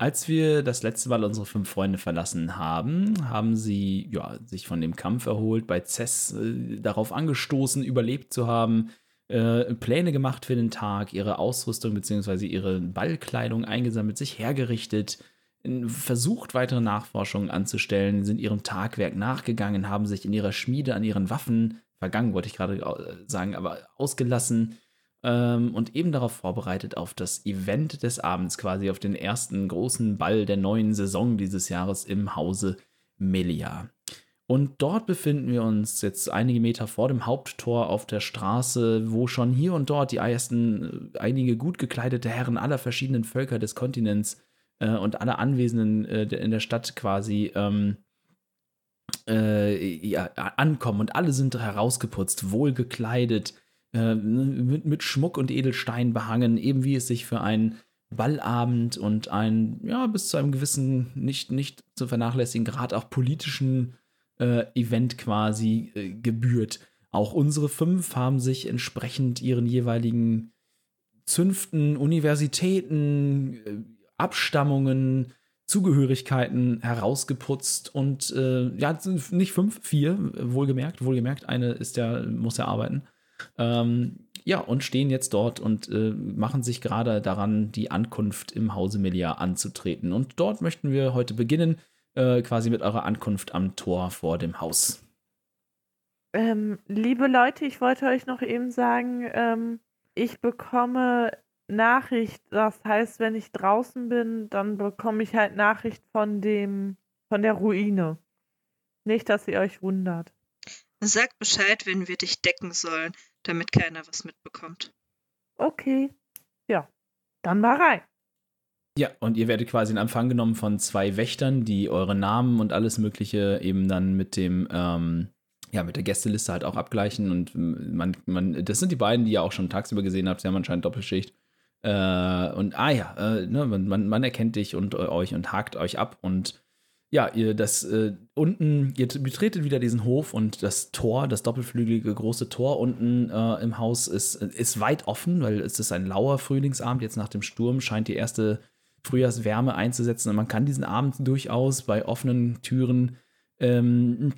Als wir das letzte Mal unsere fünf Freunde verlassen haben, haben sie ja, sich von dem Kampf erholt, bei Cess äh, darauf angestoßen, überlebt zu haben, äh, Pläne gemacht für den Tag, ihre Ausrüstung bzw. ihre Ballkleidung eingesammelt, sich hergerichtet, versucht, weitere Nachforschungen anzustellen, sind ihrem Tagwerk nachgegangen, haben sich in ihrer Schmiede an ihren Waffen, vergangen wollte ich gerade äh, sagen, aber ausgelassen ähm, und eben darauf vorbereitet auf das Event des Abends, quasi auf den ersten großen Ball der neuen Saison dieses Jahres im Hause Melia. Und dort befinden wir uns jetzt einige Meter vor dem Haupttor auf der Straße, wo schon hier und dort die ersten, äh, einige gut gekleidete Herren aller verschiedenen Völker des Kontinents äh, und alle Anwesenden äh, in der Stadt quasi ähm, äh, ja, ankommen. Und alle sind herausgeputzt, wohl gekleidet, äh, mit, mit Schmuck und Edelstein behangen, eben wie es sich für einen Ballabend und ein, ja, bis zu einem gewissen, nicht, nicht zu vernachlässigen Grad auch politischen äh, Event quasi äh, gebührt. Auch unsere fünf haben sich entsprechend ihren jeweiligen Zünften, Universitäten, äh, Abstammungen, Zugehörigkeiten herausgeputzt und äh, ja, nicht fünf, vier, wohlgemerkt, wohlgemerkt, eine ist ja, muss ja arbeiten. Ähm, ja, und stehen jetzt dort und äh, machen sich gerade daran, die Ankunft im Hause Melia anzutreten. Und dort möchten wir heute beginnen, äh, quasi mit eurer Ankunft am Tor vor dem Haus. Ähm, liebe Leute, ich wollte euch noch eben sagen, ähm, ich bekomme Nachricht. Das heißt, wenn ich draußen bin, dann bekomme ich halt Nachricht von dem, von der Ruine. Nicht, dass ihr euch wundert. Sag Bescheid, wenn wir dich decken sollen, damit keiner was mitbekommt. Okay. Ja. Dann mal rein. Ja, und ihr werdet quasi in Empfang genommen von zwei Wächtern, die eure Namen und alles Mögliche eben dann mit dem, ähm, ja, mit der Gästeliste halt auch abgleichen. Und man, man, das sind die beiden, die ihr auch schon tagsüber gesehen habt. Sie haben anscheinend Doppelschicht. Äh, und ah ja, äh, ne, man, man, erkennt dich und äh, euch und hakt euch ab und ja, ihr das äh, unten, ihr betretet wieder diesen Hof und das Tor, das doppelflügelige große Tor unten äh, im Haus ist, ist weit offen, weil es ist ein lauer Frühlingsabend. Jetzt nach dem Sturm scheint die erste Frühjahrswärme einzusetzen und man kann diesen Abend durchaus bei offenen Türen ähm,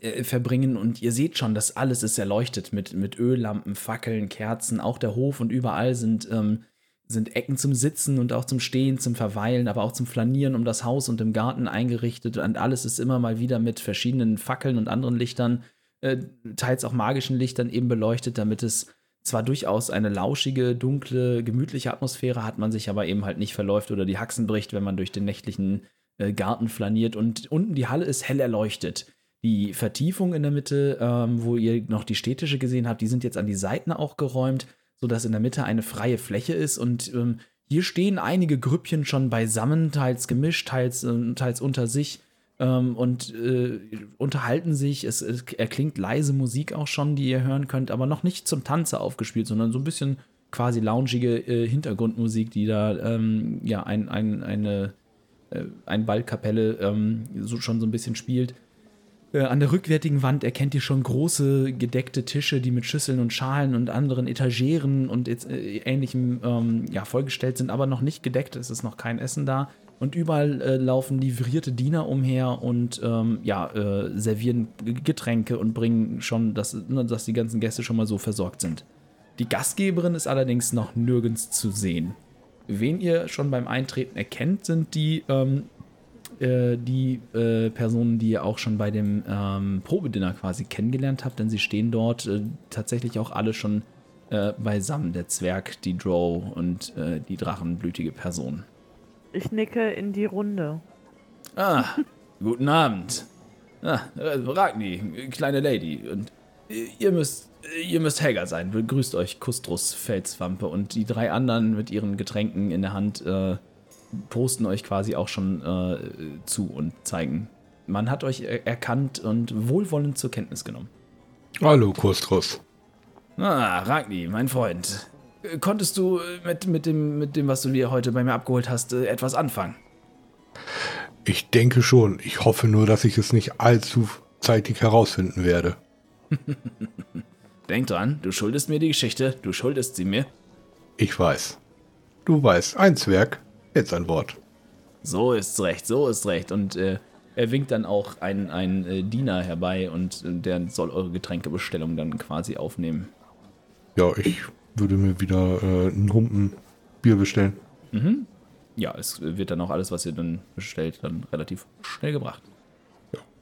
äh, verbringen und ihr seht schon, dass alles ist erleuchtet mit, mit Öllampen, Fackeln, Kerzen, auch der Hof und überall sind, ähm, sind Ecken zum Sitzen und auch zum Stehen, zum Verweilen, aber auch zum Flanieren um das Haus und im Garten eingerichtet. Und alles ist immer mal wieder mit verschiedenen Fackeln und anderen Lichtern, äh, teils auch magischen Lichtern eben beleuchtet, damit es zwar durchaus eine lauschige, dunkle, gemütliche Atmosphäre hat, man sich aber eben halt nicht verläuft oder die Haxen bricht, wenn man durch den nächtlichen äh, Garten flaniert. Und unten die Halle ist hell erleuchtet. Die Vertiefung in der Mitte, ähm, wo ihr noch die städtische gesehen habt, die sind jetzt an die Seiten auch geräumt, sodass in der Mitte eine freie Fläche ist. Und ähm, hier stehen einige Grüppchen schon beisammen, teils gemischt, teils, äh, teils unter sich ähm, und äh, unterhalten sich. Es, es erklingt leise Musik auch schon, die ihr hören könnt, aber noch nicht zum Tanze aufgespielt, sondern so ein bisschen quasi loungige äh, Hintergrundmusik, die da ähm, ja ein, ein, eine äh, ein Ballkapelle ähm, so, schon so ein bisschen spielt. Äh, an der rückwärtigen Wand erkennt ihr schon große gedeckte Tische, die mit Schüsseln und Schalen und anderen Etageren und äh, ähnlichem ähm, ja, vollgestellt sind, aber noch nicht gedeckt. Es ist noch kein Essen da. Und überall äh, laufen livrierte Diener umher und ähm, ja, äh, servieren Getränke und bringen schon, dass, ne, dass die ganzen Gäste schon mal so versorgt sind. Die Gastgeberin ist allerdings noch nirgends zu sehen. Wen ihr schon beim Eintreten erkennt, sind die ähm, äh, die äh, Personen, die ihr auch schon bei dem ähm, Probedinner quasi kennengelernt habt, denn sie stehen dort äh, tatsächlich auch alle schon äh, beisammen. Der Zwerg, die Drow und äh, die drachenblütige Person. Ich nicke in die Runde. Ah, guten Abend. Ah, Ragni, kleine Lady. Und ihr müsst ihr müsst Helga sein. Begrüßt euch Kustrus, Felswampe und die drei anderen mit ihren Getränken in der Hand äh, posten euch quasi auch schon äh, zu und zeigen. Man hat euch er erkannt und wohlwollend zur Kenntnis genommen. Hallo, Kustrus. Ah, Ragni, mein Freund. Äh, Konntest du mit, mit, dem, mit dem, was du dir heute bei mir abgeholt hast, äh, etwas anfangen? Ich denke schon. Ich hoffe nur, dass ich es nicht allzu zeitig herausfinden werde. Denk dran, du schuldest mir die Geschichte, du schuldest sie mir. Ich weiß. Du weißt, ein Zwerg, jetzt ein Wort. So ist's recht, so ist recht. Und äh, er winkt dann auch einen, einen äh, Diener herbei und äh, der soll eure Getränkebestellung dann quasi aufnehmen. Ja, ich würde mir wieder äh, einen Humpen Bier bestellen. Mhm. Ja, es wird dann auch alles, was ihr dann bestellt, dann relativ schnell gebracht.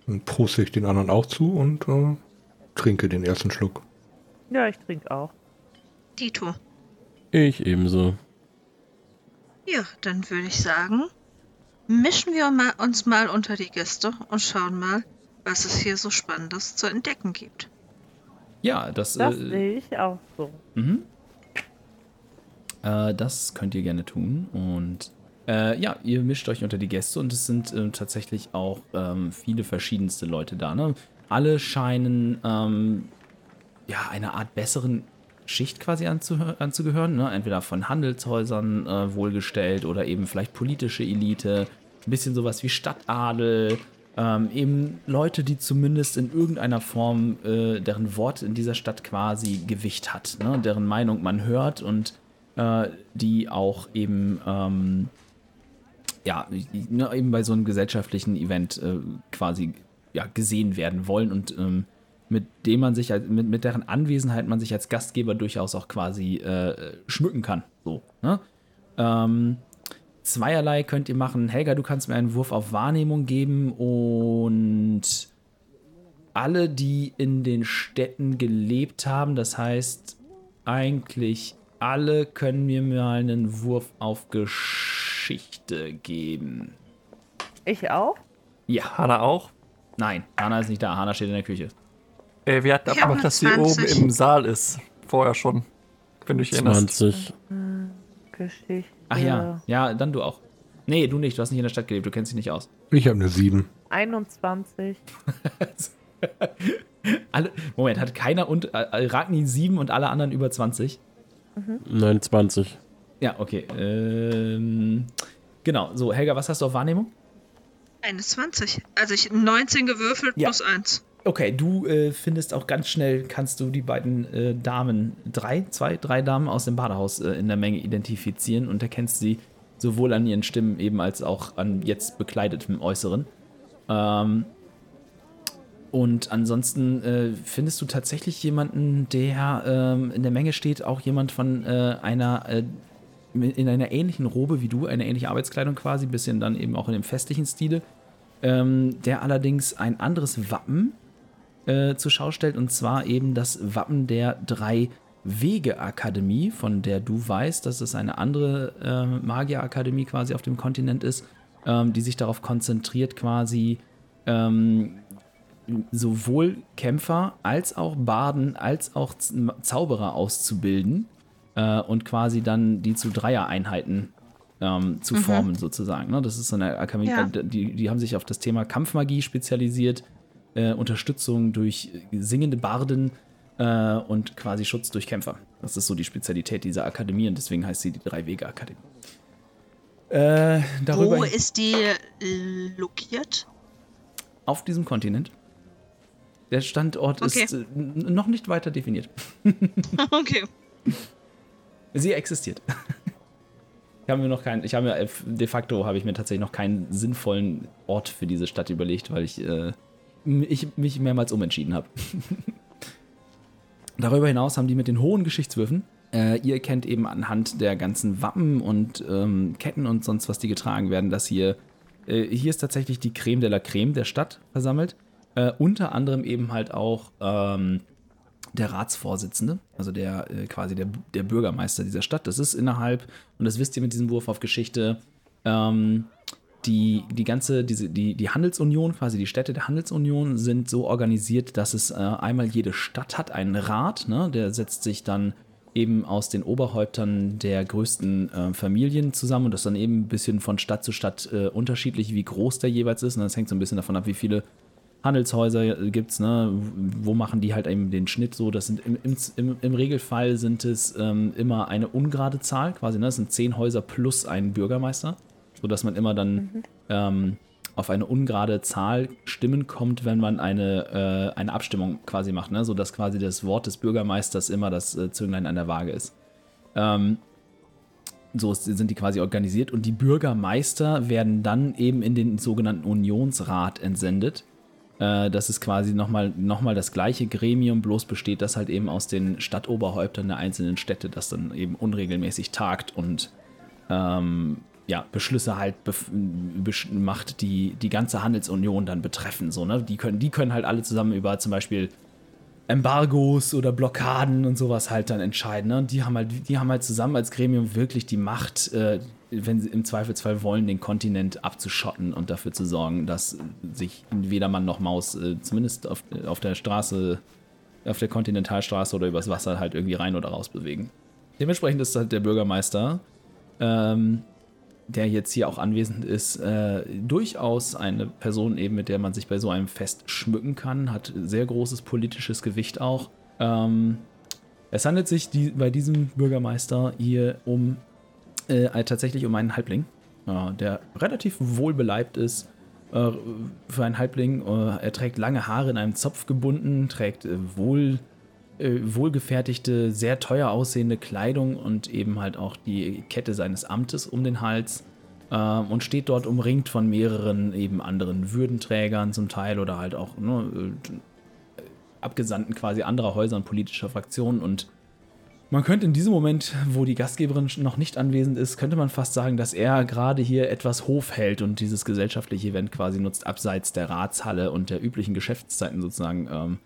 Dann proste ich den anderen auch zu und äh, trinke den ersten Schluck. Ja, ich trinke auch. Dito. Ich ebenso. Ja, dann würde ich sagen, mischen wir mal, uns mal unter die Gäste und schauen mal, was es hier so Spannendes zu entdecken gibt. Ja, das, Das äh, sehe ich auch so. Mhm. Äh, das könnt ihr gerne tun. Und äh, ja, ihr mischt euch unter die Gäste und es sind äh, tatsächlich auch ähm, viele verschiedenste Leute da. Ne? Alle scheinen ähm, ja einer Art besseren Schicht quasi anzugehören. Ne? Entweder von Handelshäusern äh, wohlgestellt oder eben vielleicht politische Elite. Ein bisschen sowas wie Stadtadel. Ähm, eben Leute, die zumindest in irgendeiner Form, äh, deren Wort in dieser Stadt quasi Gewicht hat, ne? deren Meinung man hört und äh, die auch eben, ähm, ja, ne, eben bei so einem gesellschaftlichen Event äh, quasi ja, gesehen werden wollen und ähm, mit dem man sich, mit, mit deren Anwesenheit man sich als Gastgeber durchaus auch quasi äh, schmücken kann. So, ne? Ähm, zweierlei könnt ihr machen. Helga, du kannst mir einen Wurf auf Wahrnehmung geben und alle, die in den Städten gelebt haben, das heißt eigentlich alle, können mir mal einen Wurf auf Geschichte geben. Ich auch? Ja, Hanna auch? nein, Hanna ist nicht da. Hanna steht in der Küche. Äh, wir hatten Ich eine dass sie oben 20. im Saal ist. Vorher schon. Wenn du dich erinnerst. 20. Geschichte. Ach ja, ja, dann du auch. Nee, du nicht, du hast nicht in der Stadt gelebt, du kennst dich nicht aus. Ich habe eine 7. 21. Alle, Moment, hat keiner und äh, Ragni 7 und alle anderen über 20? Nein, 20. Ja, okay. Ähm, genau, so, Helga, was hast du auf Wahrnehmung? Eine 20. Also ich 19 gewürfelt Ja. plus 1. Okay, du äh, findest auch ganz schnell, kannst du die beiden äh, Damen, drei, zwei, drei Damen aus dem Badehaus äh, in der Menge identifizieren und erkennst sie sowohl an ihren Stimmen eben als auch an jetzt bekleidetem Äußeren. Ähm, und ansonsten äh, findest du tatsächlich jemanden, der ähm, in der Menge steht, auch jemand von äh, einer, äh, in einer ähnlichen Robe wie du, eine ähnliche Arbeitskleidung quasi, bisschen dann eben auch in dem festlichen Stile, ähm, der allerdings ein anderes Wappen äh, zur Schau stellt, und zwar eben das Wappen der drei Wege-Akademie, von der du weißt, dass es eine andere äh, Magier-Akademie quasi auf dem Kontinent ist, ähm, die sich darauf konzentriert, quasi ähm, sowohl Kämpfer als auch Barden als auch Zauberer auszubilden äh, und quasi dann die zu Dreier-Einheiten ähm, zu formen, sozusagen. Ne? Das ist so eine Akademie, Ja. die, die haben sich auf das Thema Kampfmagie spezialisiert, äh, Unterstützung durch singende Barden äh, und quasi Schutz durch Kämpfer. Das ist so die Spezialität dieser Akademie und deswegen heißt sie die Drei-Wege-Akademie. Äh, Wo ist die äh, lokiert? auf diesem Kontinent. Der Standort Okay. ist äh, noch nicht weiter definiert. okay. Sie existiert. Ich habe mir noch keinen, ich habe mir de facto habe ich mir tatsächlich noch keinen sinnvollen Ort für diese Stadt überlegt, weil ich, äh, ich mich mehrmals umentschieden habe. Darüber hinaus haben die mit den hohen Geschichtswürfen. Äh, ihr kennt eben anhand der ganzen Wappen und ähm, Ketten und sonst was, die getragen werden, dass hier, äh, hier ist tatsächlich die Creme de la Creme der Stadt versammelt. Äh, unter anderem eben halt auch ähm, der Ratsvorsitzende, also der äh, quasi der, der Bürgermeister dieser Stadt. Das ist innerhalb, und das wisst ihr mit diesem Wurf auf Geschichte, ähm, die, die ganze, diese, die, die Handelsunion, quasi die Städte der Handelsunion sind so organisiert, dass es äh, einmal jede Stadt hat einen Rat, ne? der setzt sich dann eben aus den Oberhäuptern der größten äh, Familien zusammen und das dann eben ein bisschen von Stadt zu Stadt äh, unterschiedlich, wie groß der jeweils ist. Und das hängt so ein bisschen davon ab, wie viele Handelshäuser gibt es, ne? wo machen die halt eben den Schnitt so. Das sind im, im, im Regelfall sind es ähm, immer eine ungerade Zahl, quasi, ne? das sind zehn Häuser plus ein Bürgermeister, sodass man immer dann mhm. ähm, auf eine ungerade Zahl Stimmen kommt, wenn man eine, äh, eine Abstimmung quasi macht, ne? sodass quasi das Wort des Bürgermeisters immer das äh, Zünglein an der Waage ist. Ähm, so sind die quasi organisiert und die Bürgermeister werden dann eben in den sogenannten Unionsrat entsendet. Äh, das ist quasi nochmal noch mal das gleiche Gremium, bloß besteht das halt eben aus den Stadtoberhäuptern der einzelnen Städte, das dann eben unregelmäßig tagt und ähm, ja, Beschlüsse halt macht, die die ganze Handelsunion dann betreffen. So, ne? die, können, die können halt alle zusammen über zum Beispiel Embargos oder Blockaden und sowas halt dann entscheiden. Ne? Und die haben halt, die haben halt zusammen als Gremium wirklich die Macht, äh, wenn sie im Zweifelsfall wollen, den Kontinent abzuschotten und dafür zu sorgen, dass sich weder Mann noch Maus, äh, zumindest auf, auf der Straße, auf der Kontinentalstraße oder übers Wasser halt irgendwie rein oder raus bewegen. Dementsprechend ist halt der Bürgermeister ähm, der jetzt hier auch anwesend ist, äh, durchaus eine Person eben, mit der man sich bei so einem Fest schmücken kann, hat sehr großes politisches Gewicht auch. Ähm, es handelt sich die, bei diesem Bürgermeister hier um äh, tatsächlich um einen Halbling, äh, der relativ wohlbeleibt ist. Äh, für einen Halbling, äh, er trägt lange Haare in einem Zopf gebunden, trägt äh, wohl wohlgefertigte, sehr teuer aussehende Kleidung und eben halt auch die Kette seines Amtes um den Hals ähm, und steht dort umringt von mehreren eben anderen Würdenträgern zum Teil oder halt auch ne, äh, Abgesandten quasi anderer Häuser und politischer Fraktionen. Und man könnte in diesem Moment, wo die Gastgeberin noch nicht anwesend ist, könnte man fast sagen, dass er gerade hier etwas Hof hält und dieses gesellschaftliche Event quasi nutzt, abseits der Ratshalle und der üblichen Geschäftszeiten sozusagen, ähm,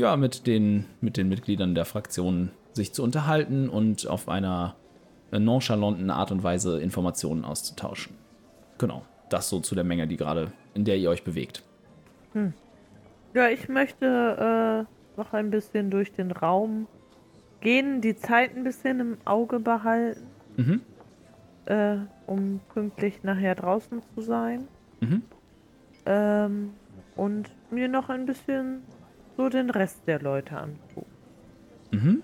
ja, mit den, mit den Mitgliedern der Fraktion sich zu unterhalten und auf einer nonchalanten Art und Weise Informationen auszutauschen. Genau, das so zu der Menge, die gerade, in der ihr euch bewegt. Hm. Ja, ich möchte äh, noch ein bisschen durch den Raum gehen, die Zeit ein bisschen im Auge behalten, mhm. äh, um pünktlich nachher draußen zu sein. Mhm. Ähm, und mir noch ein bisschen so den Rest der Leute angucken. Mhm.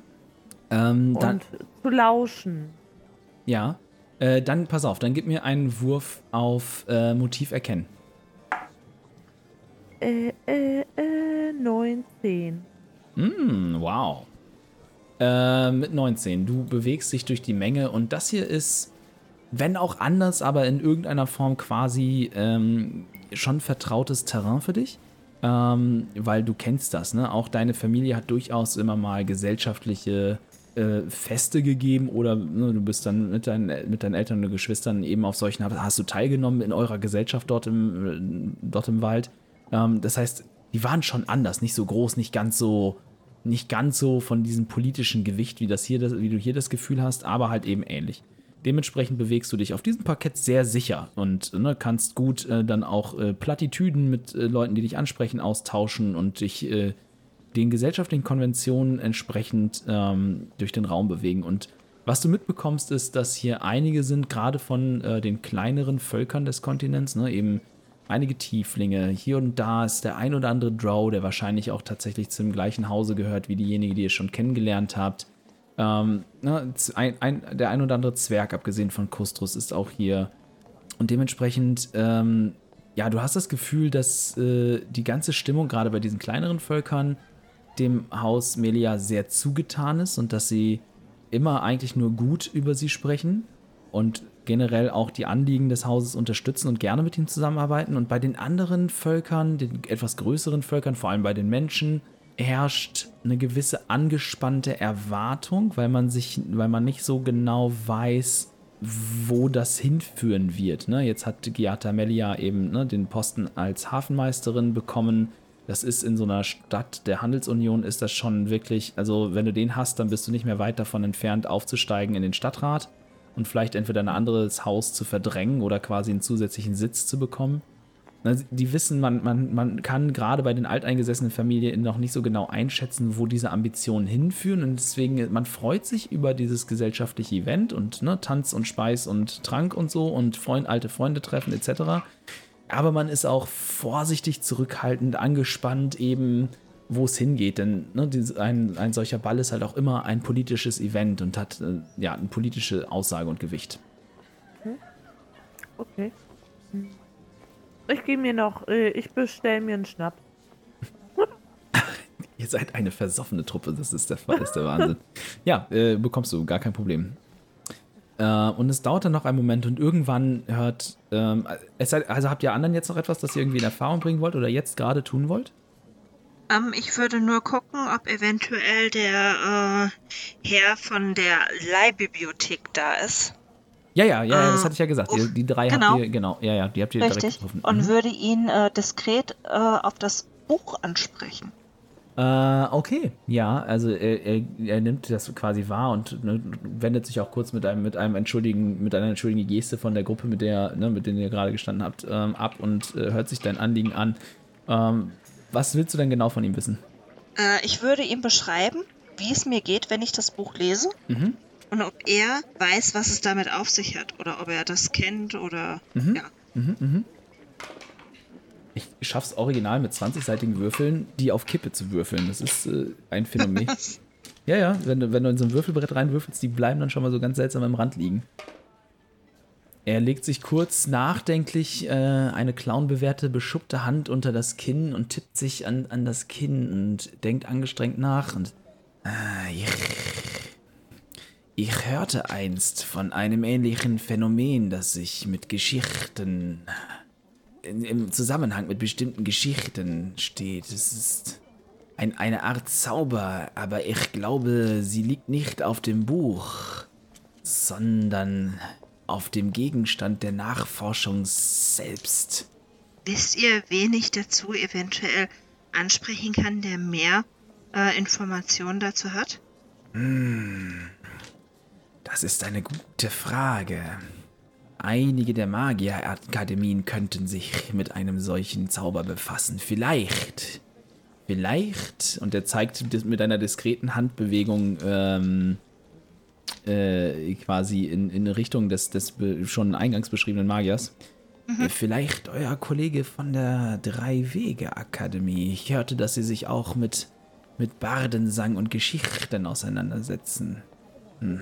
Ähm, und zu lauschen. Ja. Äh, dann pass auf, dann gib mir einen Wurf auf äh, Motiv erkennen. Äh, äh, äh, 19. Mm, wow. Äh, mit 19. Du bewegst dich durch die Menge und das hier ist, wenn auch anders, aber in irgendeiner Form quasi ähm, schon vertrautes Terrain für dich. Ähm, weil du kennst das, ne? Auch deine Familie hat durchaus immer mal gesellschaftliche äh, Feste gegeben oder ne, du bist dann mit, dein, mit deinen Eltern und Geschwistern eben auf solchen, hast du teilgenommen in eurer Gesellschaft dort im, dort im Wald. Ähm, das heißt, die waren schon anders, nicht so groß, nicht ganz so, nicht ganz so von diesem politischen Gewicht, wie, das hier, das, wie du hier das Gefühl hast, aber halt eben ähnlich. Dementsprechend bewegst du dich auf diesem Parkett sehr sicher und ne, kannst gut äh, dann auch äh, Plattitüden mit äh, Leuten, die dich ansprechen, austauschen und dich äh, den gesellschaftlichen Konventionen entsprechend ähm, durch den Raum bewegen. Und was du mitbekommst, ist, dass hier einige sind, gerade von äh, den kleineren Völkern des Kontinents, ne, eben einige Tieflinge. Hier und da ist der ein oder andere Drow, der wahrscheinlich auch tatsächlich zum gleichen Hause gehört wie diejenige, die ihr schon kennengelernt habt. Ähm, ne, ein, ein, der ein oder andere Zwerg, abgesehen von Kustrus, ist auch hier. Und dementsprechend, ähm, ja, du hast das Gefühl, dass äh, die ganze Stimmung, gerade bei diesen kleineren Völkern, dem Haus Melia sehr zugetan ist und dass sie immer eigentlich nur gut über sie sprechen und generell auch die Anliegen des Hauses unterstützen und gerne mit ihm zusammenarbeiten. Und bei den anderen Völkern, den etwas größeren Völkern, vor allem bei den Menschen, herrscht eine gewisse angespannte Erwartung, weil man sich, weil man nicht so genau weiß, wo das hinführen wird. Ne? Jetzt hat Giata Melia eben ne, den Posten als Hafenmeisterin bekommen das ist in so einer Stadt der Handelsunion ist das schon wirklich, also wenn du den hast, dann bist du nicht mehr weit davon entfernt, aufzusteigen in den Stadtrat. und vielleicht entweder ein anderes Haus zu verdrängen oder quasi einen zusätzlichen Sitz zu bekommen. Die wissen, man, man, man kann gerade bei den alteingesessenen Familien noch nicht so genau einschätzen, wo diese Ambitionen hinführen. Und deswegen, man freut sich über dieses gesellschaftliche Event und ne, Tanz und Speis und Trank und so und Freund, alte Freunde treffen etc. Aber man ist auch vorsichtig zurückhaltend, angespannt, eben wo es hingeht. Denn ne, ein, ein solcher Ball ist halt auch immer ein politisches Event und hat äh, ja eine politische Aussage und Gewicht. Okay. Ich gehe mir noch, äh, ich bestelle mir einen Schnaps. Ihr seid eine versoffene Truppe, das ist der, das ist der Wahnsinn. ja, äh, bekommst du, gar kein Problem. Äh, und es dauert dann noch einen Moment und irgendwann hört, ähm, es, also habt ihr anderen jetzt noch etwas, das ihr irgendwie in Erfahrung bringen wollt oder jetzt gerade tun wollt? Ähm, ich würde nur gucken, ob eventuell der äh, Herr von der Leihbibliothek da ist. Ja, ja, ja, äh, das hatte ich ja gesagt. Die, die drei genau. habt ihr, genau, ja, ja, die habt ihr Richtig. direkt getroffen. Und mhm. würde ihn äh, diskret äh, auf das Buch ansprechen. Äh, okay, ja, also er, er, er, nimmt das quasi wahr und ne, wendet sich auch kurz mit einem, mit einem entschuldigen, mit einer entschuldigen Geste von der Gruppe, mit der, ne, mit denen ihr gerade gestanden habt, ähm, ab und äh, hört sich dein Anliegen an. Ähm, was willst du denn genau von ihm wissen? Äh, ich würde ihm beschreiben, wie es mir geht, wenn ich das Buch lese. Mhm. Und ob er weiß, was es damit auf sich hat. Oder ob er das kennt oder mhm. ja. Mhm, mhm. Ich schaff's original mit 20-seitigen Würfeln, die auf Kippe zu würfeln. Das ist äh, ein Phänomen. ja, ja, wenn du, wenn du in so ein Würfelbrett reinwürfelst, die bleiben dann schon mal so ganz seltsam am Rand liegen. Er legt sich kurz nachdenklich äh, eine clownbewehrte, beschuppte Hand unter das Kinn und tippt sich an, an das Kinn und denkt angestrengt nach und. Äh, ich hörte einst von einem ähnlichen Phänomen, das sich mit Geschichten. In, im Zusammenhang mit bestimmten Geschichten steht. Es ist ein, eine Art Zauber, aber ich glaube, sie liegt nicht auf dem Buch, sondern auf dem Gegenstand der Nachforschung selbst. Wisst ihr, wen ich dazu eventuell ansprechen kann, der mehr äh, Informationen dazu hat? Hm, das ist eine gute Frage. Einige der Magierakademien könnten sich mit einem solchen Zauber befassen. Vielleicht. Vielleicht. Und er zeigt mit einer diskreten Handbewegung ähm, äh, quasi in, in Richtung des, des schon eingangs beschriebenen Magiers. Mhm. Äh, vielleicht euer Kollege von der Drei-Wege-Akademie. Ich hörte, dass sie sich auch mit, mit Bardensang und Geschichten auseinandersetzen. Hm.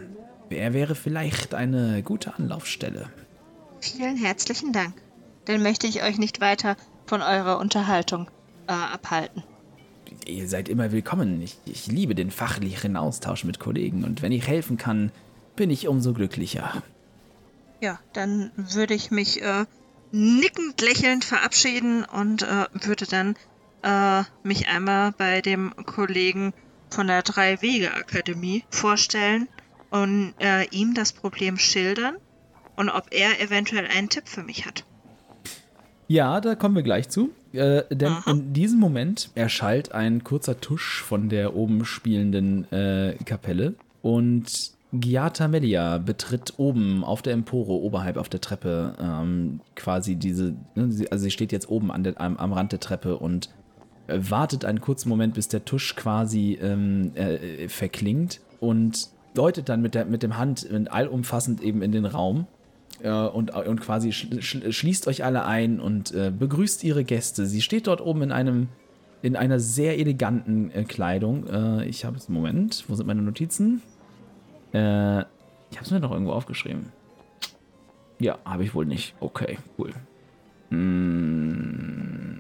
Er wäre vielleicht eine gute Anlaufstelle. Vielen herzlichen Dank. Dann möchte ich euch nicht weiter von eurer Unterhaltung äh, abhalten ihr seid immer willkommen. Ich, ich liebe den fachlichen Austausch mit Kollegen und wenn ich helfen kann, bin ich umso glücklicher. Ja, dann würde ich mich äh, nickend lächelnd verabschieden und äh, würde dann äh, mich einmal bei dem Kollegen von der Drei-Wege-Akademie vorstellen und äh, ihm das Problem schildern und ob er eventuell einen Tipp für mich hat. Ja, da kommen wir gleich zu. Äh, denn Aha. in diesem Moment erschallt ein kurzer Tusch von der oben spielenden äh, Kapelle und Giata Melia betritt oben auf der Empore, oberhalb auf der Treppe, ähm, quasi diese, ne, sie, also sie steht jetzt oben an der, am, am Rand der Treppe und äh, wartet einen kurzen Moment, bis der Tusch quasi ähm, äh, verklingt und deutet dann mit, der, mit dem Hand allumfassend eben in den Raum äh, und, und quasi schließt euch alle ein und äh, begrüßt ihre Gäste. Sie steht dort oben in einem in einer sehr eleganten äh, Kleidung. Äh, ich habe es Moment, wo sind meine Notizen? Äh, ich habe es mir noch irgendwo aufgeschrieben. Ja, habe ich wohl nicht. Okay, cool. Hm,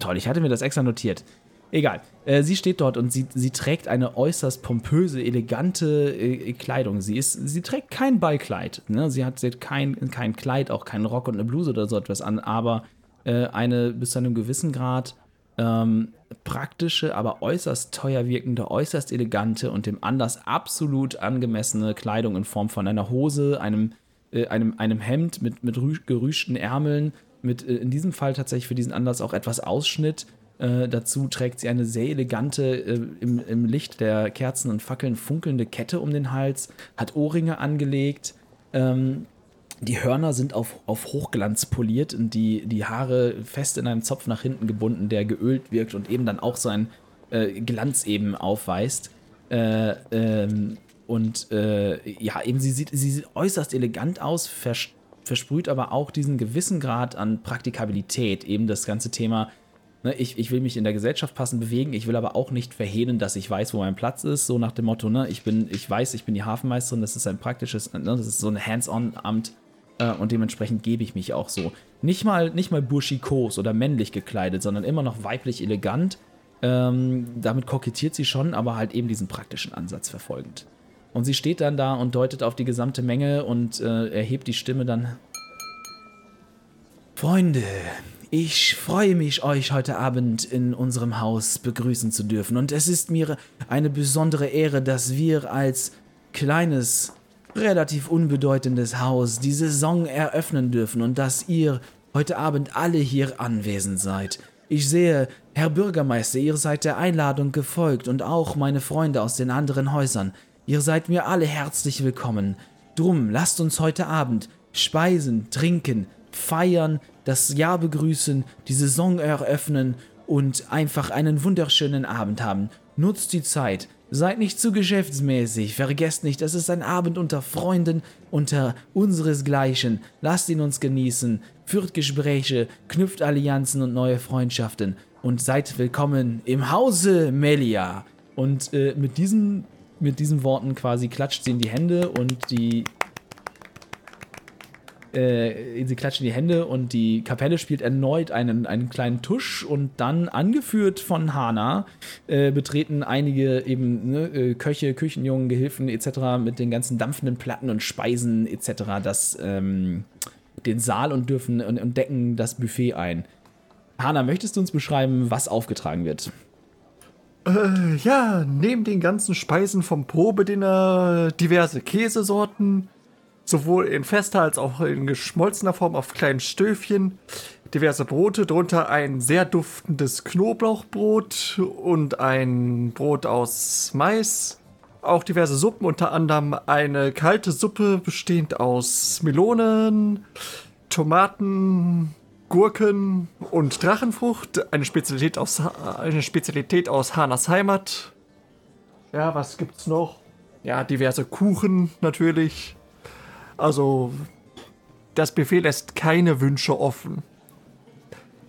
toll, ich hatte mir das extra notiert. Egal. Äh, sie steht dort und sie, sie trägt eine äußerst pompöse, elegante äh, Kleidung. Sie, ist, sie trägt kein Ballkleid. Ne? Sie, hat, sie hat kein, kein Kleid, auch keinen Rock und eine Bluse oder so etwas an, aber äh, eine bis zu einem gewissen Grad ähm, praktische, aber äußerst teuer wirkende, äußerst elegante und dem Anlass absolut angemessene Kleidung in Form von einer Hose, einem, äh, einem, einem Hemd mit, mit gerüschten Ärmeln, mit äh, in diesem Fall tatsächlich für diesen Anlass auch etwas Ausschnitt äh, dazu trägt sie eine sehr elegante, äh, im, im, Licht der Kerzen und Fackeln funkelnde Kette um den Hals, hat Ohrringe angelegt Ähm, die Hörner sind auf, auf Hochglanz poliert und die, die Haare fest in einen Zopf nach hinten gebunden, der geölt wirkt und eben dann auch so einen äh, Glanz eben aufweist. Äh, ähm, und äh, ja, eben sie sieht, sie sieht äußerst elegant aus, vers versprüht aber auch diesen gewissen Grad an Praktikabilität. Eben das ganze Thema, ne, ich, ich will mich in der Gesellschaft passend bewegen, ich will aber auch nicht verhehlen, dass ich weiß, wo mein Platz ist. So nach dem Motto, ne, ich bin, ich weiß, ich bin die Hafenmeisterin, das ist ein praktisches, ne, das ist so ein Hands-on-Amt äh, und dementsprechend gebe ich mich auch so. Nicht mal, nicht mal burschikos oder männlich gekleidet, sondern immer noch weiblich elegant. Ähm, damit kokettiert sie schon, aber halt eben diesen praktischen Ansatz verfolgend. Und sie steht dann da und deutet auf die gesamte Menge und äh, erhebt die Stimme dann. Freunde, ich freue mich, euch heute Abend in unserem Haus begrüßen zu dürfen. Und es ist mir eine besondere Ehre, dass wir als kleines, relativ unbedeutendes Haus die Saison eröffnen dürfen und dass ihr heute Abend alle hier anwesend seid. Ich sehe, Herr Bürgermeister, ihr seid der Einladung gefolgt und auch meine Freunde aus den anderen Häusern. Ihr seid mir alle herzlich willkommen. Drum lasst uns heute Abend speisen, trinken, feiern, das Jahr begrüßen, die Saison eröffnen und einfach einen wunderschönen Abend haben. Nutzt die Zeit, seid nicht zu geschäftsmäßig, vergesst nicht, es ist ein Abend unter Freunden, unter unseresgleichen. Lasst ihn uns genießen, führt Gespräche, knüpft Allianzen und neue Freundschaften und seid willkommen im Hause Melia. Und äh, mit diesen mit diesen Worten quasi klatscht sie in die Hände und die. Äh, sie klatscht in die Hände und die Kapelle spielt erneut einen, einen kleinen Tusch und dann, angeführt von Hana, äh, betreten einige eben ne, äh, Köche, Küchenjungen, Gehilfen etc. mit den ganzen dampfenden Platten und Speisen etc. Das, ähm, den Saal und dürfen und, und decken das Buffet ein. Hana, möchtest du uns beschreiben, was aufgetragen wird? Äh, ja, neben den ganzen Speisen vom Probedinner diverse Käsesorten, sowohl in fester als auch in geschmolzener Form auf kleinen Stöfchen, diverse Brote, darunter ein sehr duftendes Knoblauchbrot und ein Brot aus Mais, auch diverse Suppen, unter anderem eine kalte Suppe bestehend aus Melonen, Tomaten, Gurken und Drachenfrucht, eine Spezialität aus, eine Spezialität aus Hanas Heimat. Ja, was gibt's noch? Ja, diverse Kuchen natürlich. Also, das Buffet lässt keine Wünsche offen.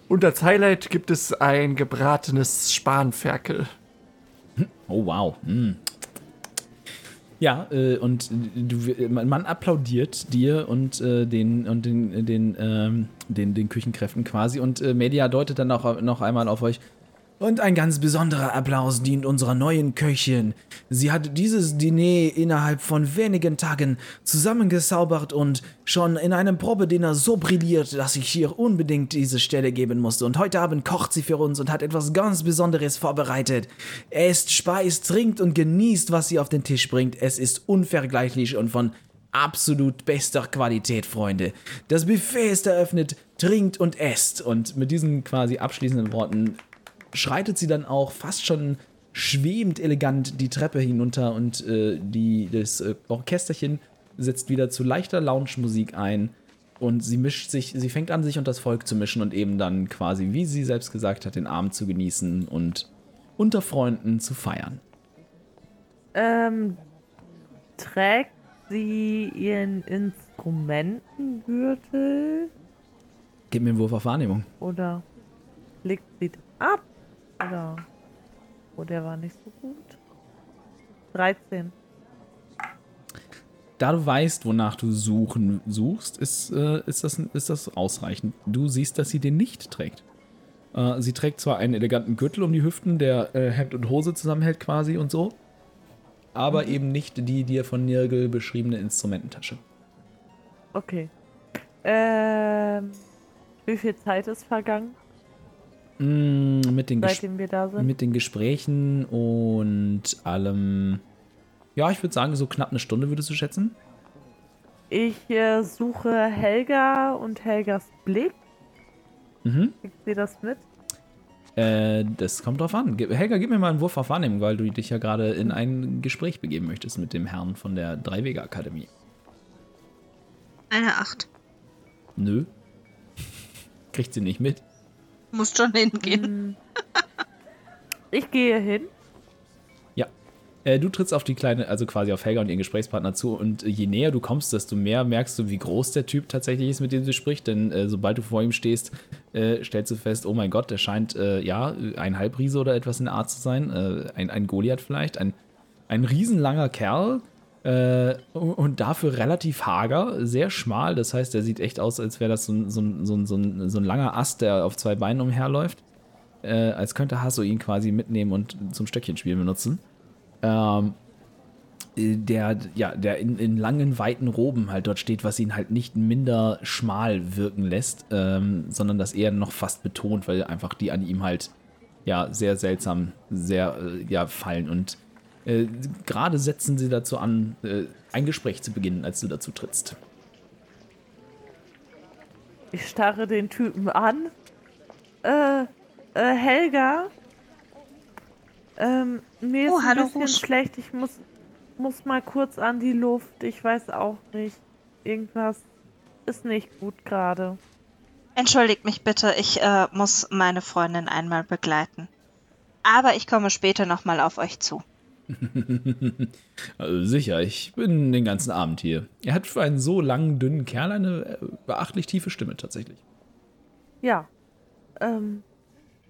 Und als Highlight gibt es ein gebratenes Spanferkel. Oh, wow. Mm. Ja, äh, und du, man applaudiert dir und äh, den und den, den, ähm, den, den Küchenkräften quasi. Und äh, Media deutet dann auch noch einmal auf euch. Und ein ganz besonderer Applaus dient unserer neuen Köchin. Sie hat dieses Diner innerhalb von wenigen Tagen zusammengezaubert und schon in einem Probedinner so brilliert, dass ich hier unbedingt diese Stelle geben musste. Und heute Abend kocht sie für uns und hat etwas ganz Besonderes vorbereitet. Esst, speist, trinkt und genießt, was sie auf den Tisch bringt. Es ist unvergleichlich und von absolut bester Qualität, Freunde. Das Buffet ist eröffnet, trinkt und esst. Und mit diesen quasi abschließenden Worten schreitet sie dann auch fast schon schwebend elegant die Treppe hinunter und äh, die, das äh, Orchesterchen setzt wieder zu leichter Lounge-Musik ein und sie mischt sich, sie fängt an, sich und das Volk zu mischen und eben dann quasi, wie sie selbst gesagt hat, den Abend zu genießen und unter Freunden zu feiern. Ähm, trägt sie ihren Instrumentengürtel? Gib mir einen Wurf auf Wahrnehmung. Oder legt sie ab? Oder. Oh, der war nicht so gut. 13. Da du weißt, wonach du suchen suchst, ist, äh, ist, das, ist das ausreichend. Du siehst, dass sie den nicht trägt. Äh, sie trägt zwar einen eleganten Gürtel um die Hüften, der äh, Hemd und Hose zusammenhält quasi und so, aber mhm. eben nicht die dir von Nirgel beschriebene Instrumententasche. Okay. Ähm, wie viel Zeit ist vergangen? Mm, mit, den Seitdem wir da sind? mit den Gesprächen und allem. Ja, ich würde sagen, so knapp eine Stunde würdest du schätzen. Ich äh, suche Helga und Helgas Blick. Mhm. Kriegt sie das mit? Äh, das kommt drauf an. Helga, gib mir mal einen Wurf auf Wahrnehmung, weil du dich ja gerade in ein Gespräch begeben möchtest mit dem Herrn von der Dreiwege-Akademie. Eine Acht. Nö. Kriegt sie nicht mit. Muss schon hingehen. Hm. Ich gehe hin. Äh, du trittst auf die kleine, also quasi auf Helga und ihren Gesprächspartner zu und je näher du kommst, desto mehr merkst du, wie groß der Typ tatsächlich ist, mit dem sie spricht. Denn äh, sobald du vor ihm stehst, äh, stellst du fest, oh mein Gott, der scheint äh, ja ein Halbriese oder etwas in der Art zu sein. Äh, ein, ein Goliath vielleicht, ein, ein riesenlanger Kerl. Äh, und dafür relativ hager, sehr schmal. Das heißt, er sieht echt aus, als wäre das so ein, so, so, so ein langer Ast, der auf zwei Beinen umherläuft. Äh, als könnte Hasso ihn quasi mitnehmen und zum Stöckchenspiel benutzen. Ähm, der, ja, der in, in langen, weiten Roben halt dort steht, was ihn halt nicht minder schmal wirken lässt, ähm, sondern das eher noch fast betont, weil einfach die an ihm halt ja sehr seltsam sehr äh, ja fallen und äh, gerade setzen sie dazu an, äh, ein Gespräch zu beginnen, als du dazu trittst. Ich starre den Typen an. Äh, äh, Helga? Ähm, mir Oh, ist hallo, ein bisschen Rusch. schlecht. Ich muss, muss mal kurz an die Luft. Ich weiß auch nicht. Irgendwas ist nicht gut gerade. Entschuldigt mich bitte, ich äh, muss meine Freundin einmal begleiten. Aber ich komme später nochmal auf euch zu. Also sicher, ich bin den ganzen Abend hier. Er hat für einen so langen, dünnen Kerl eine äh, beachtlich tiefe Stimme tatsächlich. Ja. Ähm,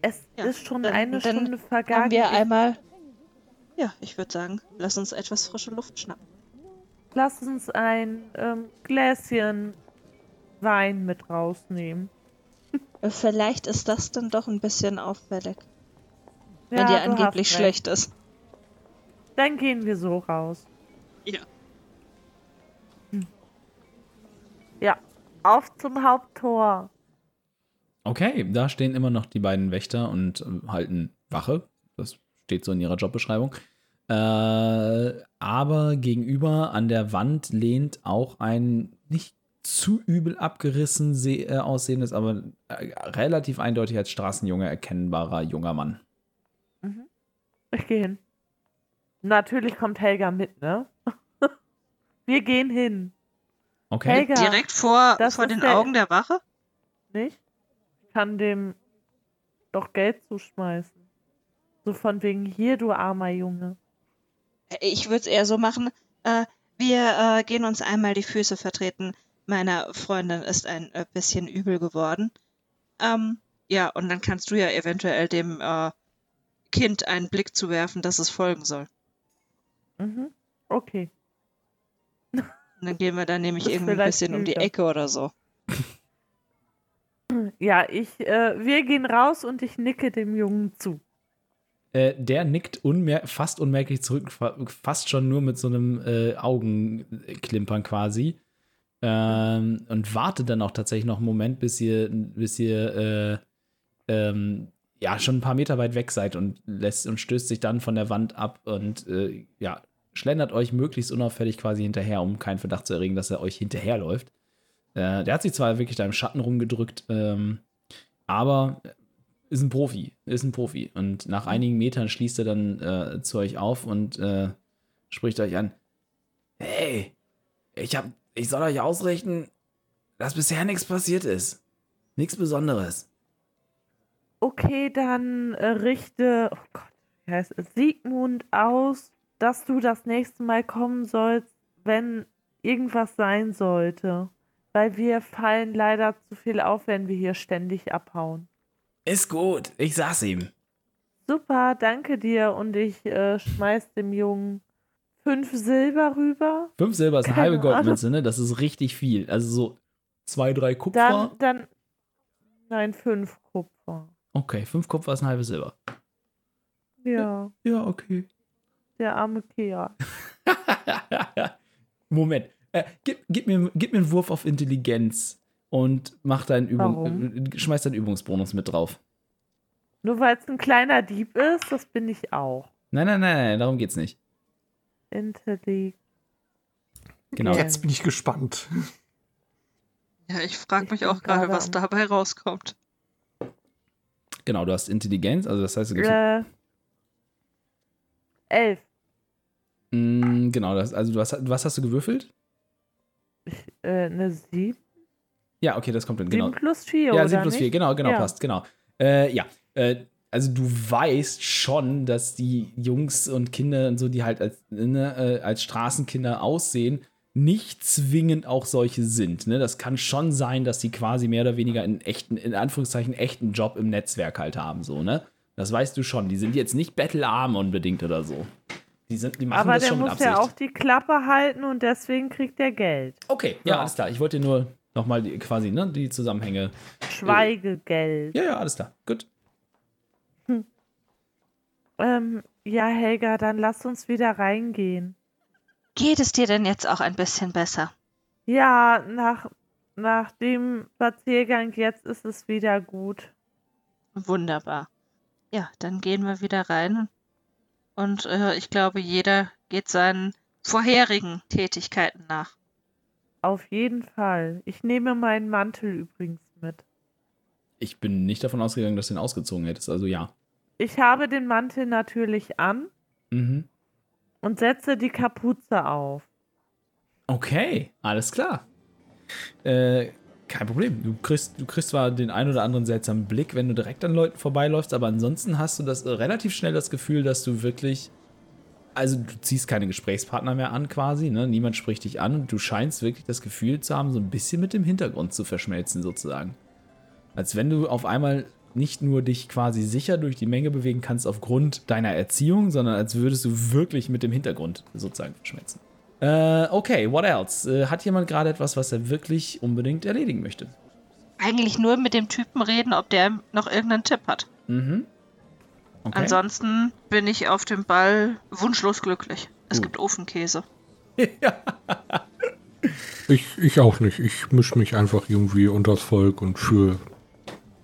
es Ja, ist schon dann- eine dann Stunde vergangen. Haben wir einmal. Ja, ich würde sagen, lass uns etwas frische Luft schnappen. Lass uns ein ähm, Gläschen Wein mit rausnehmen. Äh, Vielleicht ist das dann doch ein bisschen auffällig, wenn Ja, dir du angeblich schlecht ist. Dann gehen wir so raus. Ja. Ja, auf zum Haupttor. Okay, da stehen immer noch die beiden Wächter und äh, halten Wache. Das steht so in ihrer Jobbeschreibung. Äh, aber gegenüber an der Wand lehnt auch ein nicht zu übel abgerissen se- äh, aussehendes, aber äh, relativ eindeutig als Straßenjunge erkennbarer junger Mann. Ich gehe hin. Natürlich kommt Helga mit, ne? wir gehen hin, Okay. Helga. Direkt vor, Das vor den der- Augen der Wache? nicht? Ich kann dem doch Geld zuschmeißen. So von wegen hier, du armer Junge. Ich würde es eher so machen. Äh, wir äh, gehen uns einmal die Füße vertreten. Meiner Freundin ist ein äh, bisschen übel geworden. Ähm, ja, und dann kannst du ja eventuell dem äh, Kind einen Blick zuwerfen, dass es folgen soll. Mhm. Okay. Und dann gehen wir dann nämlich irgendwie ein bisschen um die. Ecke oder so. Ja, ich, äh, wir gehen raus und ich nicke dem Jungen zu. Äh, der nickt unmer fast unmerklich zurück, fa fast schon nur mit so einem äh, Augenklimpern quasi. Ähm, und wartet dann auch tatsächlich noch einen Moment, bis ihr, bis ihr äh, ähm, ja schon ein paar Meter weit weg seid und lässt und stößt sich dann von der Wand ab und äh, ja, schlendert euch möglichst unauffällig quasi hinterher, um keinen Verdacht zu erregen, dass er euch hinterherläuft. Äh, der hat sich zwar wirklich da im Schatten rumgedrückt, ähm, aber ist ein Profi, ist ein Profi. Und nach einigen Metern schließt er dann äh, zu euch auf und äh, spricht euch an. Hey, ich hab, ich soll euch ausrichten, dass bisher nichts passiert ist. Nichts Besonderes. Okay, dann äh, richte, oh Gott, wie heißt es, Siegmund aus, dass du das nächste Mal kommen sollst, wenn irgendwas sein sollte. Weil wir fallen leider zu viel auf, wenn wir hier ständig abhauen. Ist gut, ich sag's ihm. Super, danke dir. Und ich äh, schmeiß dem Jungen fünf Silber rüber. Fünf Silber ist eine Keine halbe Goldmünze, ne? Das ist richtig viel. Also so zwei, drei Kupfer. Dann, dann, nein, fünf Kupfer. Okay, fünf Kupfer ist ein halbes Silber. Ja, Ja, okay. Der arme Kerl. Moment. Äh, gib, gib, mir, gib mir einen Wurf auf Intelligenz und mach deinen Übung, äh, schmeiß deinen Übungsbonus mit drauf. Nur weil es ein kleiner Dieb ist, das bin ich auch. Nein, nein, nein, nein, darum geht's nicht. Intelligenz. Genau. Jetzt bin ich gespannt. Ja, ich frage Ich mich auch gerade, was dabei rauskommt. Genau, du hast Intelligenz, also das heißt, du gibst, Äh, elf. Mm, genau, das, also hast, was hast du gewürfelt? Äh, eine 7? Ja, okay, das kommt dann, 7 genau. plus 4, Ja, oder 7 plus nicht? 4, genau, genau, Ja. passt, genau. Äh, ja, äh, also du weißt schon, dass die Jungs und Kinder und so, die halt als, ne, äh, als Straßenkinder aussehen, nicht zwingend auch solche sind. Ne? Das kann schon sein, dass die quasi mehr oder weniger einen echten, in Anführungszeichen, echten Job im Netzwerk halt haben, so, ne? Das weißt du schon. Die sind jetzt nicht battlearm unbedingt oder so. Die, sind, die machen Aber das der schon mit muss Absicht. ja auch die Klappe halten und deswegen kriegt er Geld. okay, ja, Ja. alles klar. Ich wollte dir nur nochmal die, quasi ne, die Zusammenhänge. Schweigegeld. Ja, ja, alles klar. Gut. Ähm, ja, Helga, dann lass uns wieder reingehen. Geht es dir denn jetzt auch ein bisschen besser? Ja, nach, nach dem Spaziergang jetzt ist es wieder gut. Wunderbar. Ja, dann gehen wir wieder rein. Und äh, ich glaube, jeder geht seinen vorherigen Tätigkeiten nach. Auf jeden Fall. Ich nehme meinen Mantel übrigens mit. Ich bin nicht davon ausgegangen, dass du ihn ausgezogen hättest. Also ja. Ich habe den Mantel natürlich an Mhm. und setze die Kapuze auf. Okay, alles klar. Äh, kein Problem. Du kriegst, du kriegst zwar den ein oder anderen seltsamen Blick, wenn du direkt an Leuten vorbeiläufst, aber ansonsten hast du das äh, relativ schnell das Gefühl, dass du wirklich. Also du ziehst keine Gesprächspartner mehr an quasi, ne? Niemand spricht dich an und du scheinst wirklich das Gefühl zu haben, so ein bisschen mit dem Hintergrund zu verschmelzen, sozusagen. Als wenn du auf einmal nicht nur dich quasi sicher durch die Menge bewegen kannst aufgrund deiner Erziehung, sondern als würdest du wirklich mit dem Hintergrund sozusagen verschmelzen. Äh, okay, what else? Äh, hat jemand gerade etwas, was er wirklich unbedingt erledigen möchte? Eigentlich nur mit dem Typen reden, ob der noch irgendeinen Tipp hat. Mhm. Okay. Ansonsten bin ich auf dem Ball wunschlos glücklich. Es Gut. gibt Ofenkäse. Ich, ich auch nicht. Ich mische mich einfach irgendwie unters Volk und für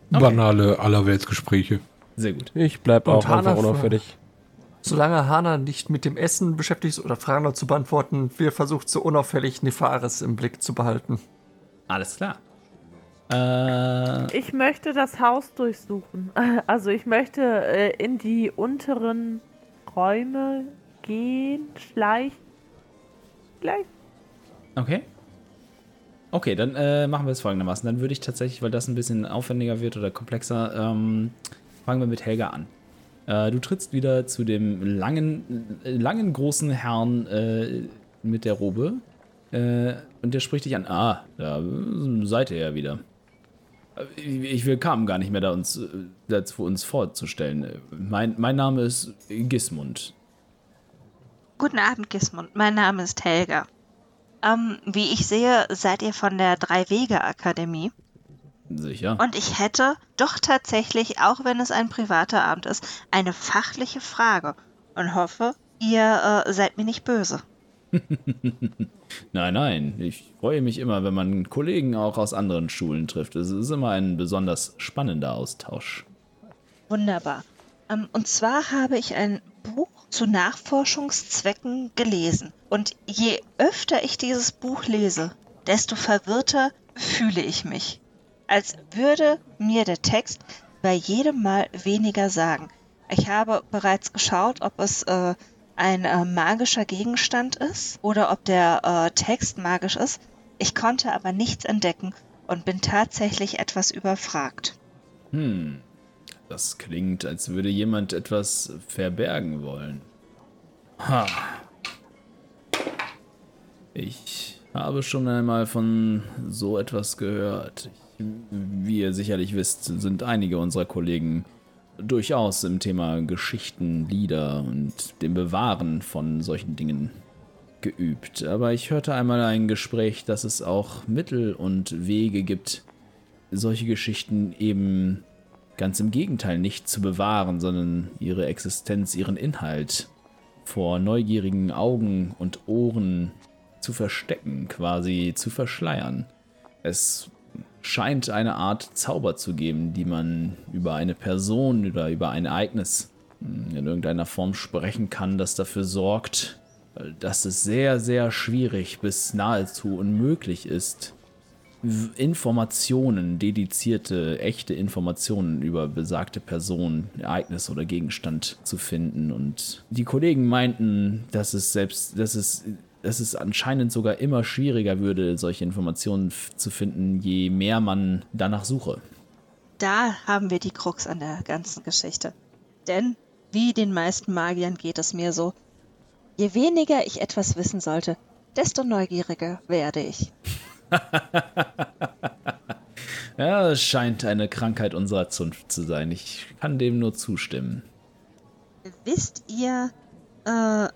banale Allerweltsgespräche. Sehr gut. Ich bleib Und auch Hana einfach für- unauffällig. Solange Hana nicht mit dem Essen beschäftigt ist oder Fragen noch zu beantworten, wir versucht so unauffällig Nefaris im Blick zu behalten. Alles klar. Äh, Ich möchte das Haus durchsuchen. Also ich möchte äh, in die unteren Räume gehen, schleichen. Schleichen. okay. Okay, dann äh, machen wir es folgendermaßen. Dann würde ich tatsächlich, weil das ein bisschen aufwendiger wird oder komplexer, ähm, fangen wir mit Helga an. Äh, du trittst wieder zu dem langen, langen großen Herrn äh, mit der Robe. Äh, und der spricht dich an. Ah, da seid ihr ja wieder. Äh, Ich will kam gar nicht mehr da uns, äh, dazu uns vorzustellen. Mein, mein Name ist Gismund. Guten Abend, Gismund. Mein Name ist Helga. Ähm, wie ich sehe, seid ihr von der Drei-Wege-Akademie. Sicher. Und ich hätte doch tatsächlich, auch wenn es ein privater Abend ist, eine fachliche Frage. Und hoffe, ihr äh, seid mir nicht böse. Nein, nein. Ich freue mich immer, wenn man Kollegen auch aus anderen Schulen trifft. Es ist immer ein besonders spannender Austausch. Wunderbar. Ähm, und zwar habe ich ein Buch zu Nachforschungszwecken gelesen. Und je öfter ich dieses Buch lese, desto verwirrter fühle ich mich. Als würde mir der Text bei jedem Mal weniger sagen. Ich habe bereits geschaut, ob es äh, ein äh, magischer Gegenstand ist oder ob der äh, Text magisch ist. Ich konnte aber nichts entdecken und bin tatsächlich etwas überfragt. Hm. Das klingt, als würde jemand etwas verbergen wollen. Ha. Ich habe schon einmal von so etwas gehört. Ich, wie ihr sicherlich wisst, sind einige unserer Kollegen durchaus im Thema Geschichten, Lieder und dem Bewahren von solchen Dingen geübt. Aber ich hörte einmal ein Gespräch, dass es auch Mittel und Wege gibt, solche Geschichten eben ganz im Gegenteil nicht zu bewahren, sondern ihre Existenz, ihren Inhalt vor neugierigen Augen und Ohren zu verstecken, quasi zu verschleiern. Es scheint eine Art Zauber zu geben, die man über eine Person oder über ein Ereignis hm, in irgendeiner Form sprechen kann, das dafür sorgt, dass es sehr, sehr schwierig bis nahezu unmöglich ist, Informationen, dedizierte, echte Informationen über besagte Person, Ereignis oder Gegenstand zu finden. Und die Kollegen meinten, dass es selbst, dass es dass es anscheinend sogar immer schwieriger würde, solche Informationen zu finden, je mehr man danach suche. Da haben wir die Krux an der ganzen Geschichte. Denn, wie den meisten Magiern geht es mir so, je weniger ich etwas wissen sollte, desto neugieriger werde ich. ja, es scheint eine Krankheit unserer Zunft zu sein. Ich kann dem nur zustimmen. Wisst ihr, äh,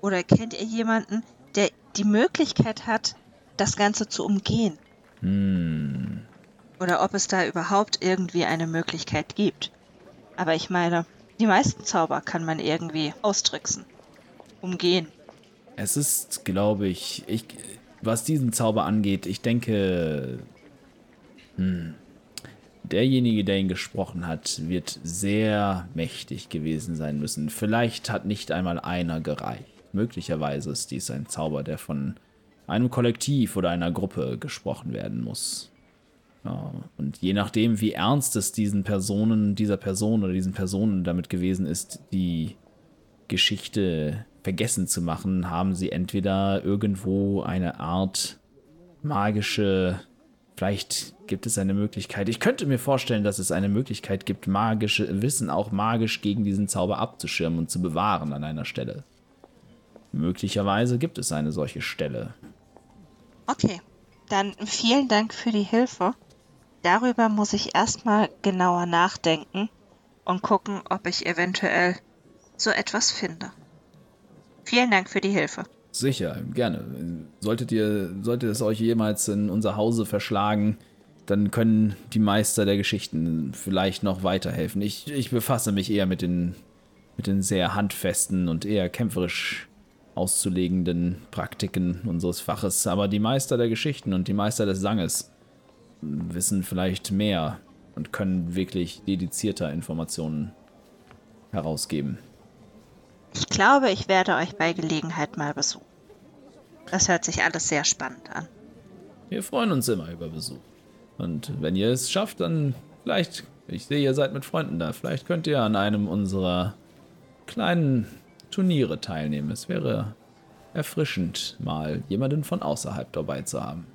oder kennt ihr jemanden, die Möglichkeit hat, das Ganze zu umgehen? Hm. Oder ob es da überhaupt irgendwie eine Möglichkeit gibt. Aber ich meine, die meisten Zauber kann man irgendwie austricksen. Umgehen. Es ist, glaube ich, ich, was diesen Zauber angeht, ich denke, hm, derjenige, der ihn gesprochen hat, wird sehr mächtig gewesen sein müssen. Vielleicht hat nicht einmal einer gereicht. Möglicherweise ist dies ein Zauber, der von einem Kollektiv oder einer Gruppe gesprochen werden muss. Ja, und je nachdem, wie ernst es diesen Personen, dieser Person oder diesen Personen damit gewesen ist, die Geschichte vergessen zu machen, haben sie entweder irgendwo eine Art magische, vielleicht gibt es eine Möglichkeit. Ich könnte mir vorstellen, dass es eine Möglichkeit gibt, magische Wissen auch magisch gegen diesen Zauber abzuschirmen und zu bewahren an einer Stelle. Möglicherweise gibt es eine solche Stelle. Okay, dann vielen Dank für die Hilfe. Darüber muss ich erstmal genauer nachdenken und gucken, ob ich eventuell so etwas finde. Vielen Dank für die Hilfe. Sicher, gerne. Solltet ihr, sollte es euch jemals in unser Hause verschlagen, dann können die Meister der Geschichten vielleicht noch weiterhelfen. Ich, ich befasse mich eher mit den, mit den sehr handfesten und eher kämpferisch auszulegenden Praktiken unseres Faches, aber die Meister der Geschichten und die Meister des Sanges wissen vielleicht mehr und können wirklich dedizierter Informationen herausgeben. Ich glaube, ich werde euch bei Gelegenheit mal besuchen. Das hört sich alles sehr spannend an. Wir freuen uns immer über Besuch. Und wenn ihr es schafft, dann vielleicht, ich sehe, ihr seid mit Freunden da, vielleicht könnt ihr an einem unserer kleinen Turniere teilnehmen. Es wäre erfrischend, mal jemanden von außerhalb dabei zu haben.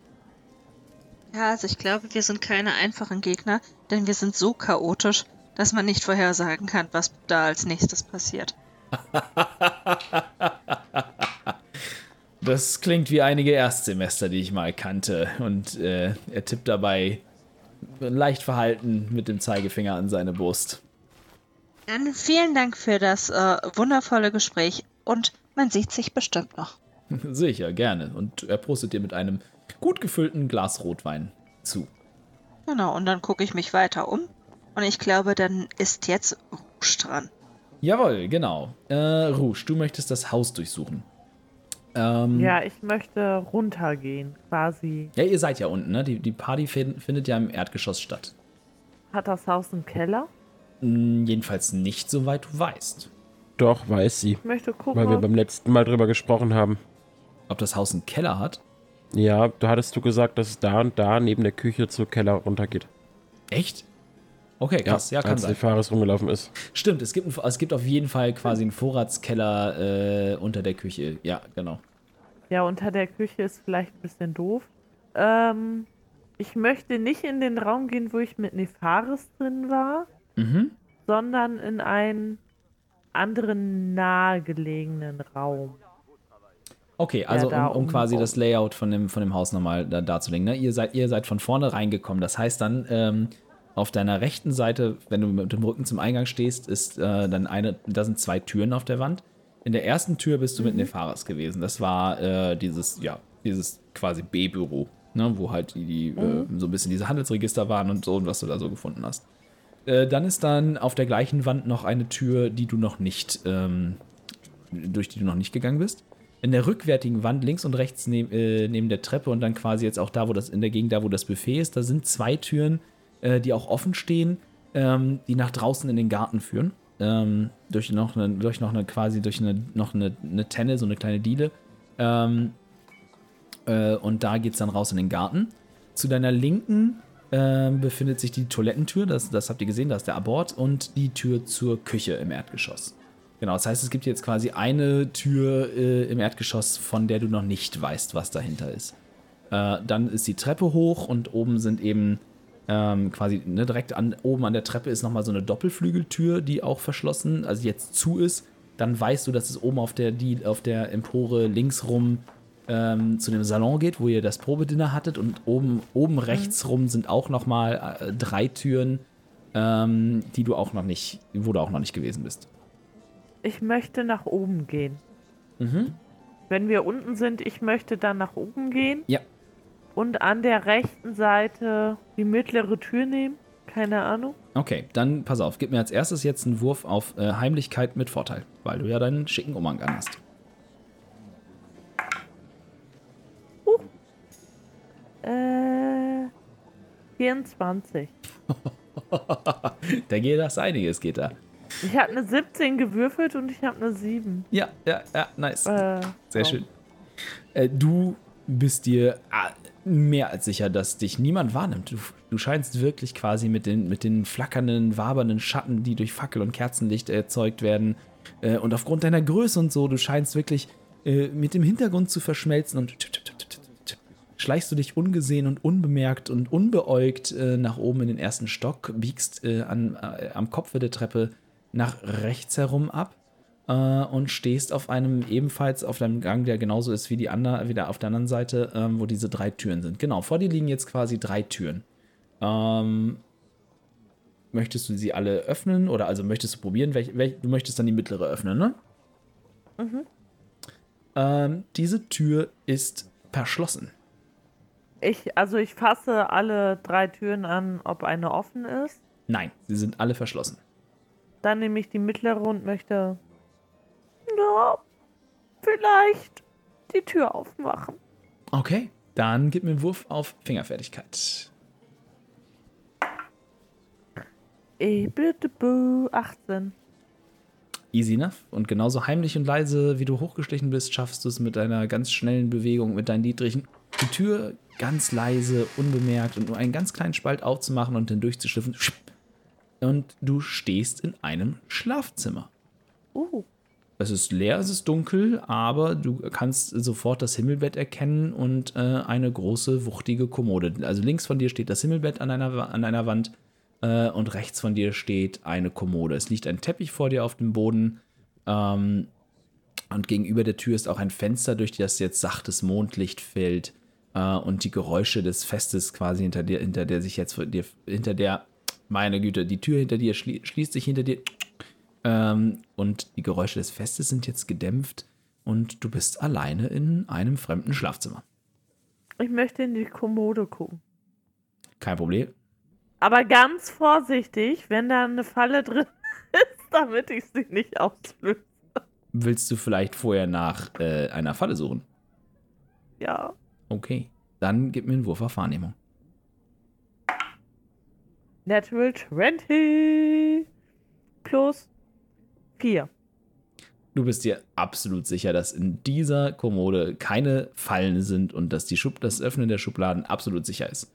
Ja, also ich glaube, wir sind keine einfachen Gegner, denn wir sind so chaotisch, dass man nicht vorhersagen kann, was da als nächstes passiert. Das klingt wie einige Erstsemester, die ich mal kannte. Und äh, er tippt dabei leicht verhalten mit dem Zeigefinger an seine Brust. Dann vielen Dank für das äh, wundervolle Gespräch und man sieht sich bestimmt noch. Sicher, gerne. Und er prostet dir mit einem gut gefüllten Glas Rotwein zu. Genau, und dann gucke ich mich weiter um. Und ich glaube, dann ist jetzt Rouge dran. Jawohl, genau. Äh, Rouge, du möchtest das Haus durchsuchen. Ähm, ja, ich möchte runtergehen, quasi. Ja, ihr seid ja unten, ne? Die, die Party findet ja im Erdgeschoss statt. Hat das Haus einen Keller? Jedenfalls nicht, soweit du weißt. Doch, weiß sie. Ich möchte gucken. Weil wir beim letzten Mal drüber gesprochen haben. Ob das Haus einen Keller hat? Ja, da hattest du gesagt, dass es da und da neben der Küche zur Keller runtergeht. Echt? Okay, krass. Ja, ja kann als sein. die Fares rumgelaufen ist. Stimmt, es gibt, es gibt auf jeden Fall quasi einen Vorratskeller äh, unter der Küche. Ja, genau. Ja, unter der Küche ist vielleicht ein bisschen doof. Ähm, ich möchte nicht in den Raum gehen, wo ich mit Nefaris drin war, Mhm. sondern in einen anderen nahegelegenen Raum. Okay, also um, um quasi das Layout von dem, von dem Haus nochmal da, darzulegen. Ne? Ihr, seid, ihr seid von vorne reingekommen. Das heißt dann, ähm, auf deiner rechten Seite, wenn du mit dem Rücken zum Eingang stehst, ist äh, dann eine, da sind zwei Türen auf der Wand. In der ersten Tür bist du mit Nefaris gewesen. Das war äh, dieses, ja, dieses quasi B-Büro, ne? wo halt die, die äh, so ein bisschen diese Handelsregister waren und so und was du da so gefunden hast. Äh, dann ist dann auf der gleichen Wand noch eine Tür, die du noch nicht, ähm, durch die du noch nicht gegangen bist. In der rückwärtigen Wand links und rechts neben, äh, neben der Treppe und dann quasi jetzt auch da, wo das in der Gegend, da wo das Buffet ist, da sind zwei Türen, äh, die auch offen stehen, ähm, die nach draußen in den Garten führen. Ähm, durch noch eine, durch noch eine quasi durch eine noch eine, eine Tenne, so eine kleine Diele. Ähm, äh, und da geht's dann raus in den Garten. Zu deiner Linken ähm, befindet sich die Toilettentür, das, das habt ihr gesehen, da ist der Abort, und die Tür zur Küche im Erdgeschoss. Genau, das heißt, es gibt jetzt quasi eine Tür äh, im Erdgeschoss, von der du noch nicht weißt, was dahinter ist. Äh, dann ist die Treppe hoch und oben sind eben ähm, quasi ne, direkt an, oben an der Treppe ist nochmal so eine Doppelflügeltür, die auch verschlossen, also jetzt zu ist. Dann weißt du, dass es oben auf der, die, auf der Empore links rum ähm, zu dem Salon geht, wo ihr das Probedinner hattet. Und oben, oben rechts rum sind auch nochmal äh, drei Türen, ähm, die du auch noch nicht, wo du auch noch nicht gewesen bist. Ich möchte nach oben gehen. Mhm. Wenn wir unten sind, ich möchte dann nach oben gehen. Ja. Und an der rechten Seite die mittlere Tür nehmen. Keine Ahnung. Okay, dann pass auf, gib mir als erstes jetzt einen Wurf auf äh, Heimlichkeit mit Vorteil, weil du ja deinen schicken Umhang an hast. Äh. 24. da geht das einiges, geht da. Ich habe eine 17 gewürfelt und ich habe eine 7. Ja, ja, ja, nice. Äh, Sehr schön. Äh, du bist dir ah, mehr als sicher, dass dich niemand wahrnimmt. Du, du scheinst wirklich quasi mit den, mit den flackernden, wabernden Schatten, die durch Fackel und Kerzenlicht erzeugt werden, äh, und aufgrund deiner Größe und so, du scheinst wirklich äh, mit dem Hintergrund zu verschmelzen und schleichst du dich ungesehen und unbemerkt und unbeäugt äh, nach oben in den ersten Stock, biegst äh, an, äh, am Kopfe der Treppe nach rechts herum ab äh, und stehst auf einem ebenfalls auf einem Gang, der genauso ist wie die andere, wieder auf der anderen Seite, ähm, wo diese drei Türen sind. Genau, vor dir liegen jetzt quasi drei Türen. Ähm, möchtest du sie alle öffnen oder also möchtest du probieren? Welch, welch, du möchtest dann die mittlere öffnen, ne? Mhm. Ähm, diese Tür ist verschlossen. Ich, also ich fasse alle drei Türen an, ob eine offen ist. Nein, sie sind alle verschlossen. Dann nehme ich die mittlere und möchte. Ja, vielleicht die Tür aufmachen. Okay, dann gib mir einen Wurf auf Fingerfertigkeit. Eh, bitte, bö, 18. Easy enough. Und genauso heimlich und leise, wie du hochgeschlichen bist, schaffst du es mit deiner ganz schnellen Bewegung, mit deinen niedrigen, die Tür ganz leise, unbemerkt und nur einen ganz kleinen Spalt aufzumachen und hindurchzuschliffen. Und du stehst in einem Schlafzimmer. Uh, Es ist leer, es ist dunkel, aber du kannst sofort das Himmelbett erkennen und äh, eine große, wuchtige Kommode. Also links von dir steht das Himmelbett an einer, an einer Wand äh, und rechts von dir steht eine Kommode. Es liegt ein Teppich vor dir auf dem Boden ähm, und gegenüber der Tür ist auch ein Fenster, durch das jetzt sachtes Mondlicht fällt äh, und die Geräusche des Festes quasi hinter dir, hinter der sich jetzt dir, hinter der, meine Güte, die Tür hinter dir schlie schließt sich hinter dir ähm, und die Geräusche des Festes sind jetzt gedämpft und du bist alleine in einem fremden Schlafzimmer. ich möchte in die Kommode gucken. Kein Problem. Aber ganz vorsichtig, wenn da eine Falle drin ist, damit ich sie nicht auslöse. Willst du vielleicht vorher nach äh, einer Falle suchen? Ja. Okay. Dann gib mir einen Wurf auf Wahrnehmung. Natural 20 plus 4. Du bist dir absolut sicher, dass in dieser Kommode keine Fallen sind und dass die Schub das Öffnen der Schubladen absolut sicher ist.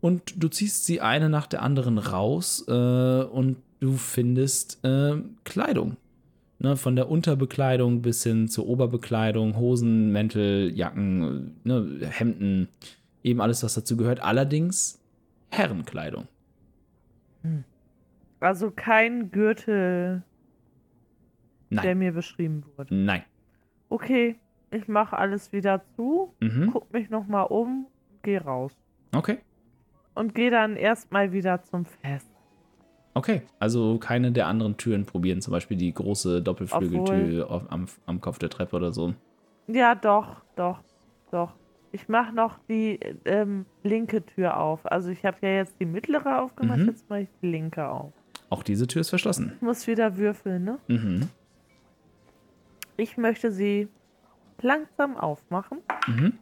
Und du ziehst sie eine nach der anderen raus äh, und du findest äh, Kleidung. Ne, von der Unterbekleidung bis hin zur Oberbekleidung, Hosen, Mäntel, Jacken, ne, Hemden, eben alles, was dazu gehört. Allerdings Herrenkleidung. Also kein Gürtel, der Nein, mir beschrieben wurde. nein. Okay, ich mache alles wieder zu, Mhm. guck mich nochmal um, geh raus. Okay. Und geh dann erstmal wieder zum Fest. Okay, also keine der anderen Türen probieren, zum Beispiel die große Doppelflügeltür auf, am, am Kopf der Treppe oder so. Ja, doch, doch, doch. Ich mache noch die ähm, linke Tür auf. Also ich habe ja jetzt die mittlere aufgemacht, Mhm. jetzt mache ich die linke auf. Auch diese Tür ist verschlossen. Ich muss wieder würfeln, ne? Mhm. Ich möchte sie langsam aufmachen. Mhm.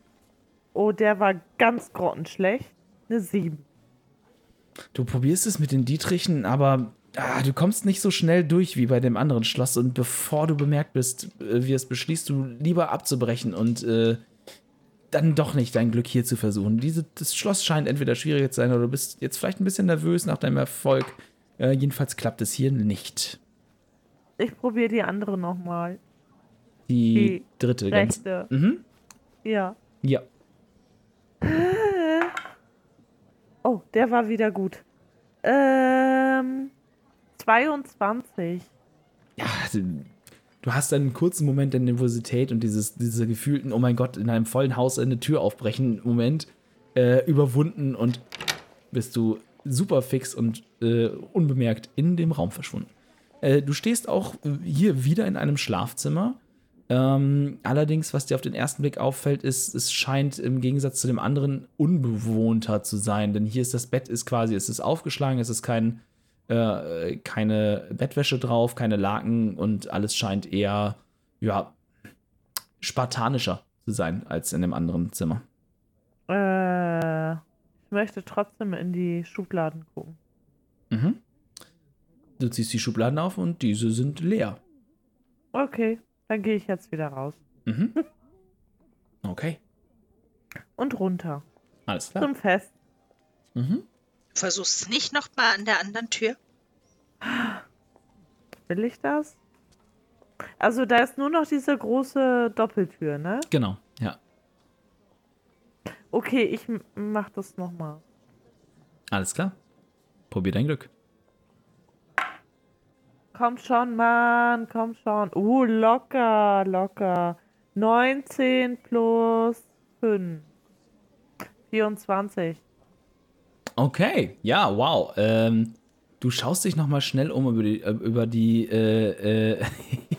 Oh, der war ganz grottenschlecht. Eine 7. Du probierst es mit den Dietrichen, aber ah, du kommst nicht so schnell durch wie bei dem anderen Schloss. Und bevor du bemerkt bist, äh, wie es beschließt, du lieber abzubrechen und äh, dann doch nicht dein Glück hier zu versuchen. Diese, das Schloss scheint entweder schwieriger zu sein oder du bist jetzt vielleicht ein bisschen nervös nach deinem Erfolg. Äh, jedenfalls klappt es hier nicht. Ich probiere die andere nochmal. Die, Die dritte. Ganz, Rechte. mhm. Ja. Ja. Oh, der war wieder gut. Ähm, 22. ja, du- du hast einen kurzen Moment der Nervosität und dieses, diese gefühlten, oh mein Gott, in einem vollen Haus eine Tür aufbrechen, Moment äh, überwunden und bist du super fix und äh, unbemerkt in dem Raum verschwunden. Äh, du stehst auch äh, hier wieder in einem Schlafzimmer. Ähm, allerdings, was dir auf den ersten Blick auffällt, ist, es scheint im Gegensatz zu dem anderen unbewohnter zu sein, denn hier ist das Bett ist quasi, es ist aufgeschlagen, es ist kein, äh, keine Bettwäsche drauf, keine Laken und alles scheint eher, ja, spartanischer zu sein als in dem anderen Zimmer. Äh, ich möchte trotzdem in die Schubladen gucken. Mhm. Du ziehst die Schubladen auf und diese sind leer. Okay, dann gehe ich jetzt wieder raus. Mhm. Okay, Und runter. alles klar. Zum Fest. Mhm. Versuchst es nicht nochmal an der anderen Tür? Will ich das? Also da ist nur noch diese große Doppeltür, ne? Genau, ja. Okay, ich mach das nochmal. Alles klar. Probier dein Glück. Komm schon, Mann, komm schon. Uh, locker, locker. 19 plus 5. 24. Okay, ja, wow. Ähm, du schaust dich noch mal schnell um über die, äh, über die äh, äh,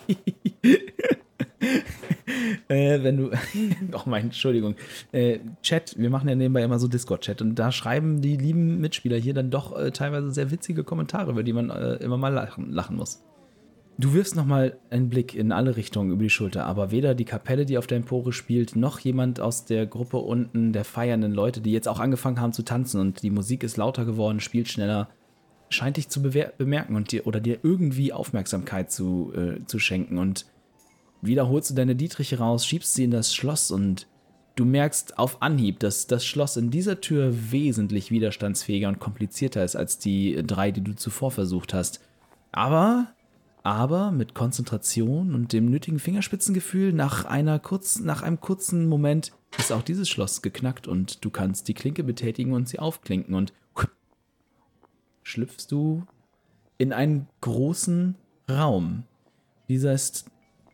äh, wenn du, oh mein, Entschuldigung, äh, Chat, wir machen ja nebenbei immer so Discord-Chat und da schreiben die lieben Mitspieler hier dann doch äh, teilweise sehr witzige Kommentare, über die man äh, immer mal lachen, lachen muss. Du wirfst nochmal einen Blick in alle Richtungen über die Schulter, aber weder die Kapelle, die auf der Empore spielt, noch jemand aus der Gruppe unten der feiernden Leute, die jetzt auch angefangen haben zu tanzen und die Musik ist lauter geworden, spielt schneller, scheint dich zu bemerken und dir oder dir irgendwie Aufmerksamkeit zu, äh, zu schenken. Und wieder holst du deine Dietriche raus, schiebst sie in das Schloss und du merkst auf Anhieb, dass das Schloss in dieser Tür wesentlich widerstandsfähiger und komplizierter ist als die drei, die du zuvor versucht hast. Aber aber mit Konzentration und dem nötigen Fingerspitzengefühl nach einer kurz, nach einem kurzen Moment ist auch dieses Schloss geknackt und du kannst die Klinke betätigen und sie aufklinken und schlüpfst du in einen großen Raum. Dieser ist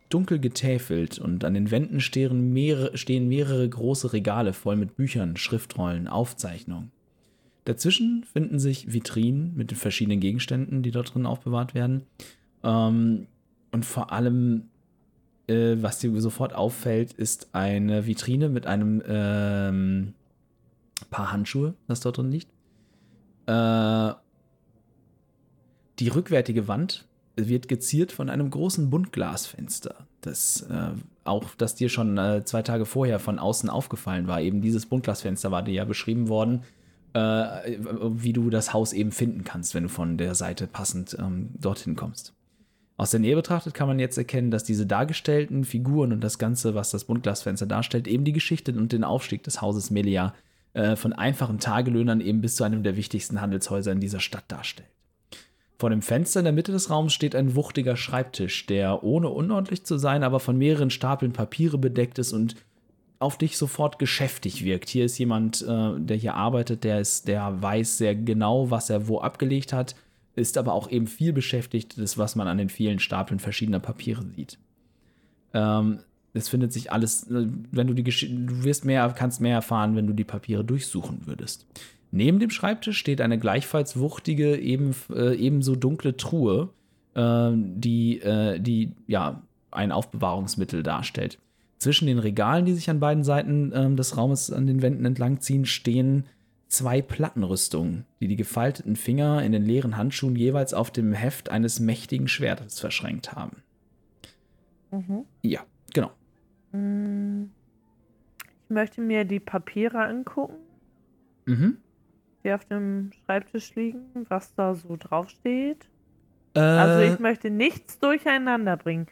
dunkel getäfelt und an den Wänden stehen mehrere, stehen mehrere große Regale voll mit Büchern, Schriftrollen, Aufzeichnungen. Dazwischen finden sich Vitrinen mit den verschiedenen Gegenständen, die dort drin aufbewahrt werden. Ähm, und vor allem, äh, was dir sofort auffällt, ist eine Vitrine mit einem ähm, Paar Handschuhe, das dort drin liegt. Äh, die rückwärtige Wand wird geziert von einem großen Buntglasfenster, das äh, auch, das dir schon äh, zwei Tage vorher von außen aufgefallen war. Eben dieses Buntglasfenster war dir ja beschrieben worden, äh, wie du das Haus eben finden kannst, wenn du von der Seite passend ähm, dorthin kommst. Aus der Nähe betrachtet kann man jetzt erkennen, dass diese dargestellten Figuren und das Ganze, was das Buntglasfenster darstellt, eben die Geschichte und den Aufstieg des Hauses Melia äh, von einfachen Tagelöhnern eben bis zu einem der wichtigsten Handelshäuser in dieser Stadt darstellt. Vor dem Fenster in der Mitte des Raums steht ein wuchtiger Schreibtisch, der ohne unordentlich zu sein, aber von mehreren Stapeln Papiere bedeckt ist und auf dich sofort geschäftig wirkt. Hier ist jemand, äh, der hier arbeitet, der ist, der weiß sehr genau, was er wo abgelegt hat, ist aber auch eben viel beschäftigt, das, was man an den vielen Stapeln verschiedener Papiere sieht. Ähm, es findet sich alles, äh, wenn du die Gesch du wirst mehr, kannst mehr erfahren, wenn du die Papiere durchsuchen würdest. Neben dem Schreibtisch steht eine gleichfalls wuchtige, eben, äh, ebenso dunkle Truhe, äh, die, äh, die ja ein Aufbewahrungsmittel darstellt. Zwischen den Regalen, die sich an beiden Seiten ähm, des Raumes an den Wänden entlangziehen, stehen zwei Plattenrüstungen, die die gefalteten Finger in den leeren Handschuhen jeweils auf dem Heft eines mächtigen Schwertes verschränkt haben. Mhm. Ja, genau. Mm. Ich möchte mir die Papiere angucken, Mhm. Die auf dem Schreibtisch liegen, was da so draufsteht. Äh, Also ich möchte nichts durcheinander bringen.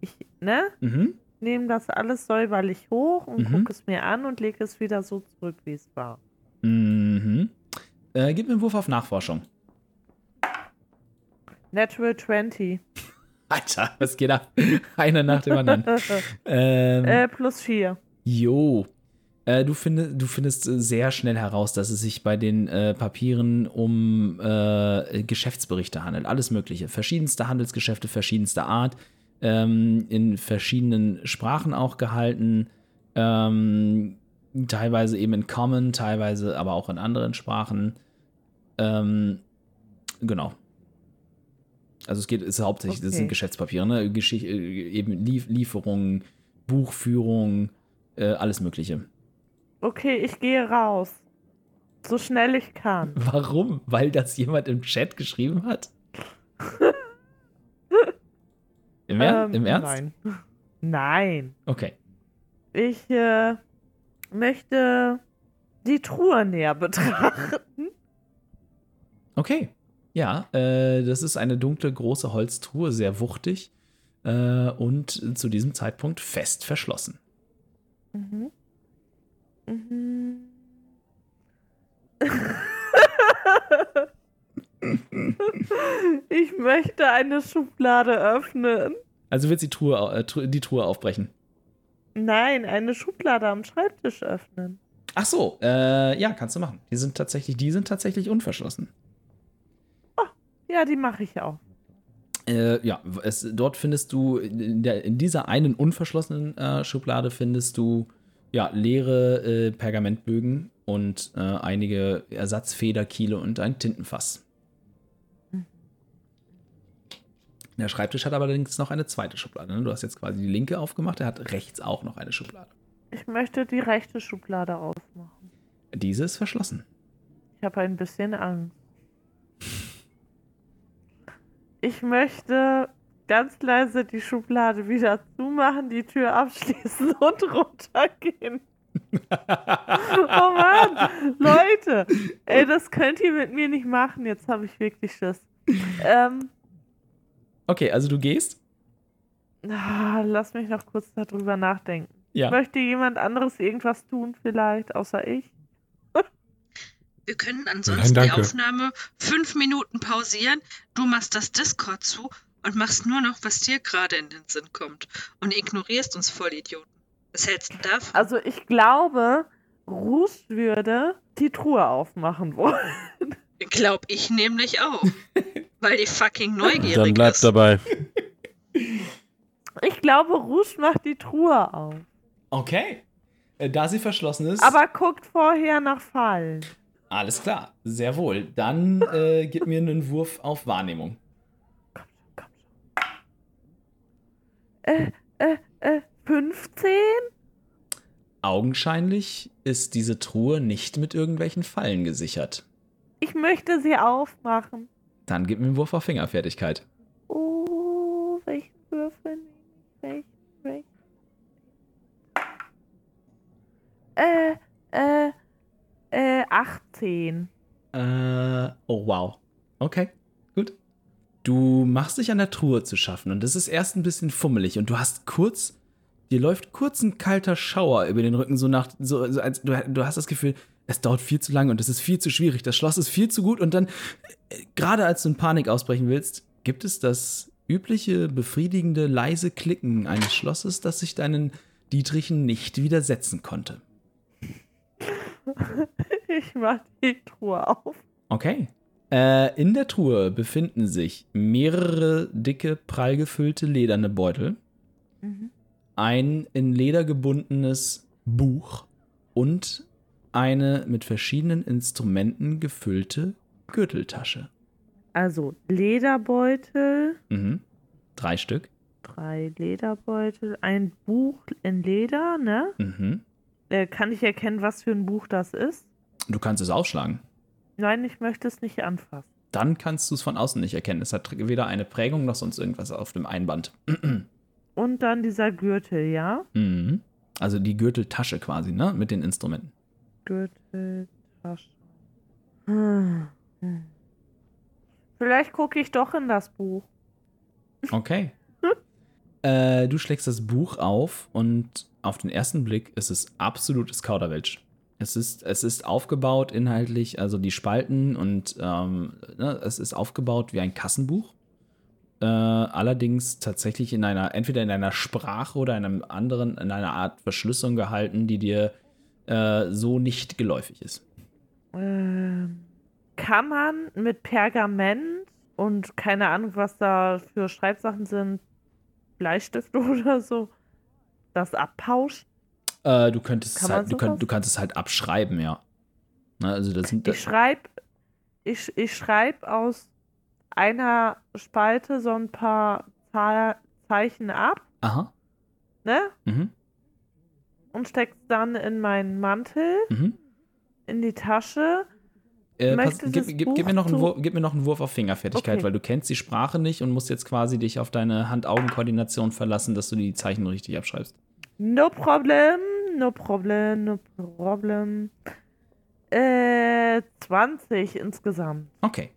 Ich, ne? mhm. Nehme das alles säuberlich hoch und Mhm. gucke es mir an und lege es wieder so zurück, wie es war. Mhm. Äh, gib mir einen Wurf auf Nachforschung. Natural 20. Alter, was geht ab? Einer nach dem anderen. Ähm, Äh, plus vier. Jo. Äh, du, findest, du findest äh, sehr schnell heraus, dass es sich bei den äh, Papieren um äh, Geschäftsberichte handelt. Alles Mögliche. Verschiedenste Handelsgeschäfte, verschiedenster Art. Ähm, in verschiedenen Sprachen auch gehalten. Ähm, teilweise eben in Common, teilweise aber auch in anderen Sprachen. Ähm, genau. Also es geht, es ist hauptsächlich, das sind Okay. Geschäftspapiere, ne? Geschicht, äh, eben Lief Lieferungen, Buchführung, äh, alles Mögliche. Okay, ich gehe raus. So schnell ich kann. Warum? Weil das jemand im Chat geschrieben hat? Im, er Ähm, Im Ernst? Nein. Nein. Okay. Ich äh, möchte die Truhe näher betrachten. Okay. Ja, äh, das ist eine dunkle, große Holztruhe, sehr wuchtig äh, und zu diesem Zeitpunkt fest verschlossen. Mhm. Mhm. ich möchte eine Schublade öffnen. Also willst du die Truhe, äh, die Truhe aufbrechen? Nein, eine Schublade am Schreibtisch öffnen. Ach so, äh, ja, kannst du machen. Die sind tatsächlich, die sind tatsächlich unverschlossen. Ja, die mache ich auch. Äh, ja, es, dort findest du, in, der, in dieser einen unverschlossenen äh, Schublade findest du ja, leere äh, Pergamentbögen und äh, einige Ersatzfederkiele und ein Tintenfass. Der Schreibtisch hat allerdings noch eine zweite Schublade. Ne? Du hast jetzt quasi die linke aufgemacht, er hat rechts auch noch eine Schublade. Ich möchte die rechte Schublade aufmachen. Diese ist verschlossen. Ich habe ein bisschen Angst. Ich möchte ganz leise die Schublade wieder zumachen, die Tür abschließen und runtergehen. oh Mann, Leute, ey, das könnt ihr mit mir nicht machen. Jetzt habe ich wirklich Schiss. Ähm, Okay, also du gehst? ah, lass mich noch kurz darüber nachdenken. Ja. Möchte jemand anderes irgendwas tun, vielleicht, außer ich? Wir können ansonsten Nein, die. Aufnahme fünf Minuten pausieren. Du machst das Discord zu und machst nur noch, was dir gerade in den Sinn kommt. Und ignorierst uns Vollidioten. Was hältst du davon? Also ich glaube, Rouge würde die Truhe aufmachen wollen. Glaub ich nämlich auch. weil die fucking neugierig Dann bleib ist. dabei. Ich glaube, Rouge macht die Truhe auf. Okay. Äh, Da sie verschlossen ist. Aber guckt vorher nach Fallen. Alles klar, sehr wohl. Dann äh, gib mir einen Wurf auf Wahrnehmung. Äh, äh, äh, 15? Augenscheinlich ist diese Truhe nicht mit irgendwelchen Fallen gesichert. Ich möchte sie aufmachen. Dann gib mir einen Wurf auf Fingerfertigkeit. Oh, welchen Würfel nehme ich? Welchen? Äh, äh, äh, 18. Äh, oh wow. Okay. Du machst dich an der Truhe zu schaffen und es ist erst ein bisschen fummelig und du hast kurz, dir läuft kurz ein kalter Schauer über den Rücken, so nach, so, so als, du, du hast das Gefühl, es dauert viel zu lange und es ist viel zu schwierig, das Schloss ist viel zu gut und dann, äh, gerade als du in Panik ausbrechen willst, gibt es das übliche, befriedigende, leise Klicken eines Schlosses, das sich deinen Dietrichen nicht widersetzen konnte. Ich mach die Truhe auf. Okay. Äh, in der Truhe befinden sich mehrere dicke, prall gefüllte lederne Beutel, Mhm. ein in Leder gebundenes Buch und eine mit verschiedenen Instrumenten gefüllte Gürteltasche. Also Lederbeutel, Mhm. Drei Stück. drei Lederbeutel, ein Buch in Leder, ne? Mhm. Äh, kann ich erkennen, was für ein Buch das ist? Du kannst es aufschlagen. Nein, ich möchte es nicht anfassen. Dann kannst du es von außen nicht erkennen. Es hat weder eine Prägung noch sonst irgendwas auf dem Einband. Und dann dieser Gürtel, ja? mhm. Also die Gürteltasche quasi, ne? Mit den Instrumenten. Gürteltasche. Hm. Hm. Vielleicht gucke ich doch in das Buch. Okay. äh, du schlägst das Buch auf und auf den ersten Blick ist es absolutes Kauderwelsch. Es ist, es ist aufgebaut inhaltlich, also die Spalten und ähm, ne, es ist aufgebaut wie ein Kassenbuch. äh, allerdings tatsächlich in einer, entweder in einer Sprache oder in einem anderen, in einer Art Verschlüsselung gehalten, die dir äh, so nicht geläufig ist. Ähm, kann man mit Pergament und keine Ahnung, was da für Schreibsachen sind, Bleistifte oder so, das abpauschen? Äh, du könntest Kann es halt, du, könnt, du kannst es halt abschreiben, ja. Na, also das sind Ich schreibe ich, ich schreib aus einer Spalte so ein paar Zeichen ab, Aha. ne? Mhm. Und steck's dann in meinen Mantel, Mhm. in die Tasche. Äh, pass, gib, das gib, gib, mir noch einen Wurf, gib mir noch einen Wurf auf Fingerfertigkeit, Okay. weil du kennst die Sprache nicht und musst jetzt quasi dich auf deine Hand-Augen-Koordination verlassen, dass du die Zeichen richtig abschreibst. No problem, no problem, no problem. Äh, 20 insgesamt. Okay.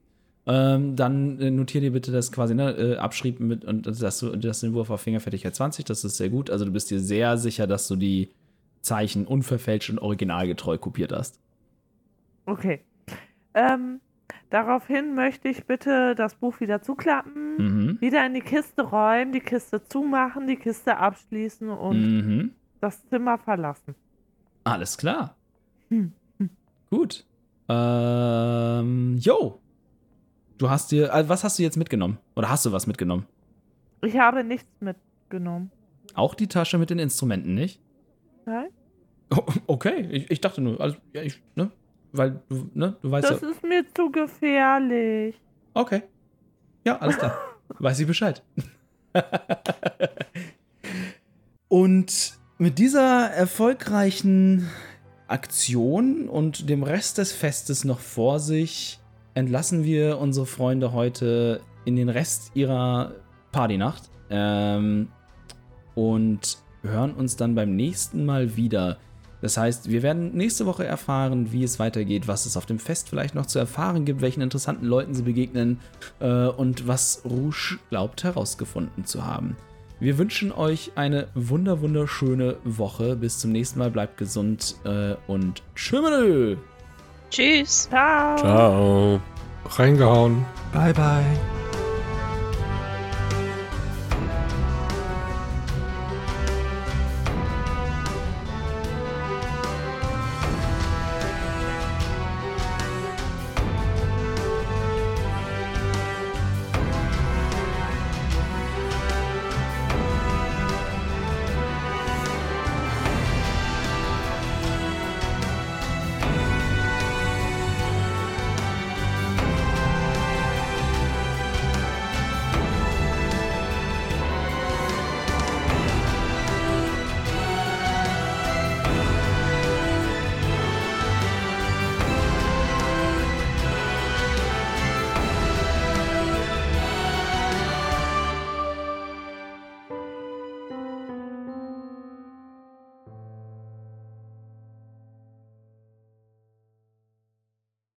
Ähm, dann äh, notier dir bitte das quasi, ne, äh, Abschrieb mit und dass du, dass den Wurf auf Fingerfertigkeit 20, das ist sehr gut. Also du bist dir sehr sicher, dass du die Zeichen unverfälscht und originalgetreu kopiert hast. Okay. Ähm, daraufhin möchte ich bitte das Buch wieder zuklappen, Mhm. wieder in die Kiste räumen, die Kiste zumachen, die Kiste abschließen und Mhm. Das Zimmer verlassen. Alles klar. Hm. Gut. Ähm, yo. Du hast dir, äh, was hast du jetzt mitgenommen? Oder hast du was mitgenommen? Ich habe nichts mitgenommen. Auch die Tasche mit den Instrumenten, nicht? Nein? Oh, okay, ich, ich dachte nur, also, ja, ich, ne? Weil, du, ne, du weißt Das ja. ist mir zu gefährlich. Okay. Ja, alles klar. Weiß ich Bescheid. und mit dieser erfolgreichen Aktion und dem Rest des Festes noch vor sich entlassen wir unsere Freunde heute in den Rest ihrer Partynacht ähm, und hören uns dann beim nächsten Mal wieder. Das heißt, wir werden nächste Woche erfahren, wie es weitergeht, was es auf dem Fest vielleicht noch zu erfahren gibt, welchen interessanten Leuten sie begegnen äh, und was Rouge glaubt herausgefunden zu haben. Wir wünschen euch eine wunder wunderschöne Woche. Bis zum nächsten Mal. Bleibt gesund äh, und tschüss. Tschüss. Ciao. Ciao. Reingehauen. Bye, bye.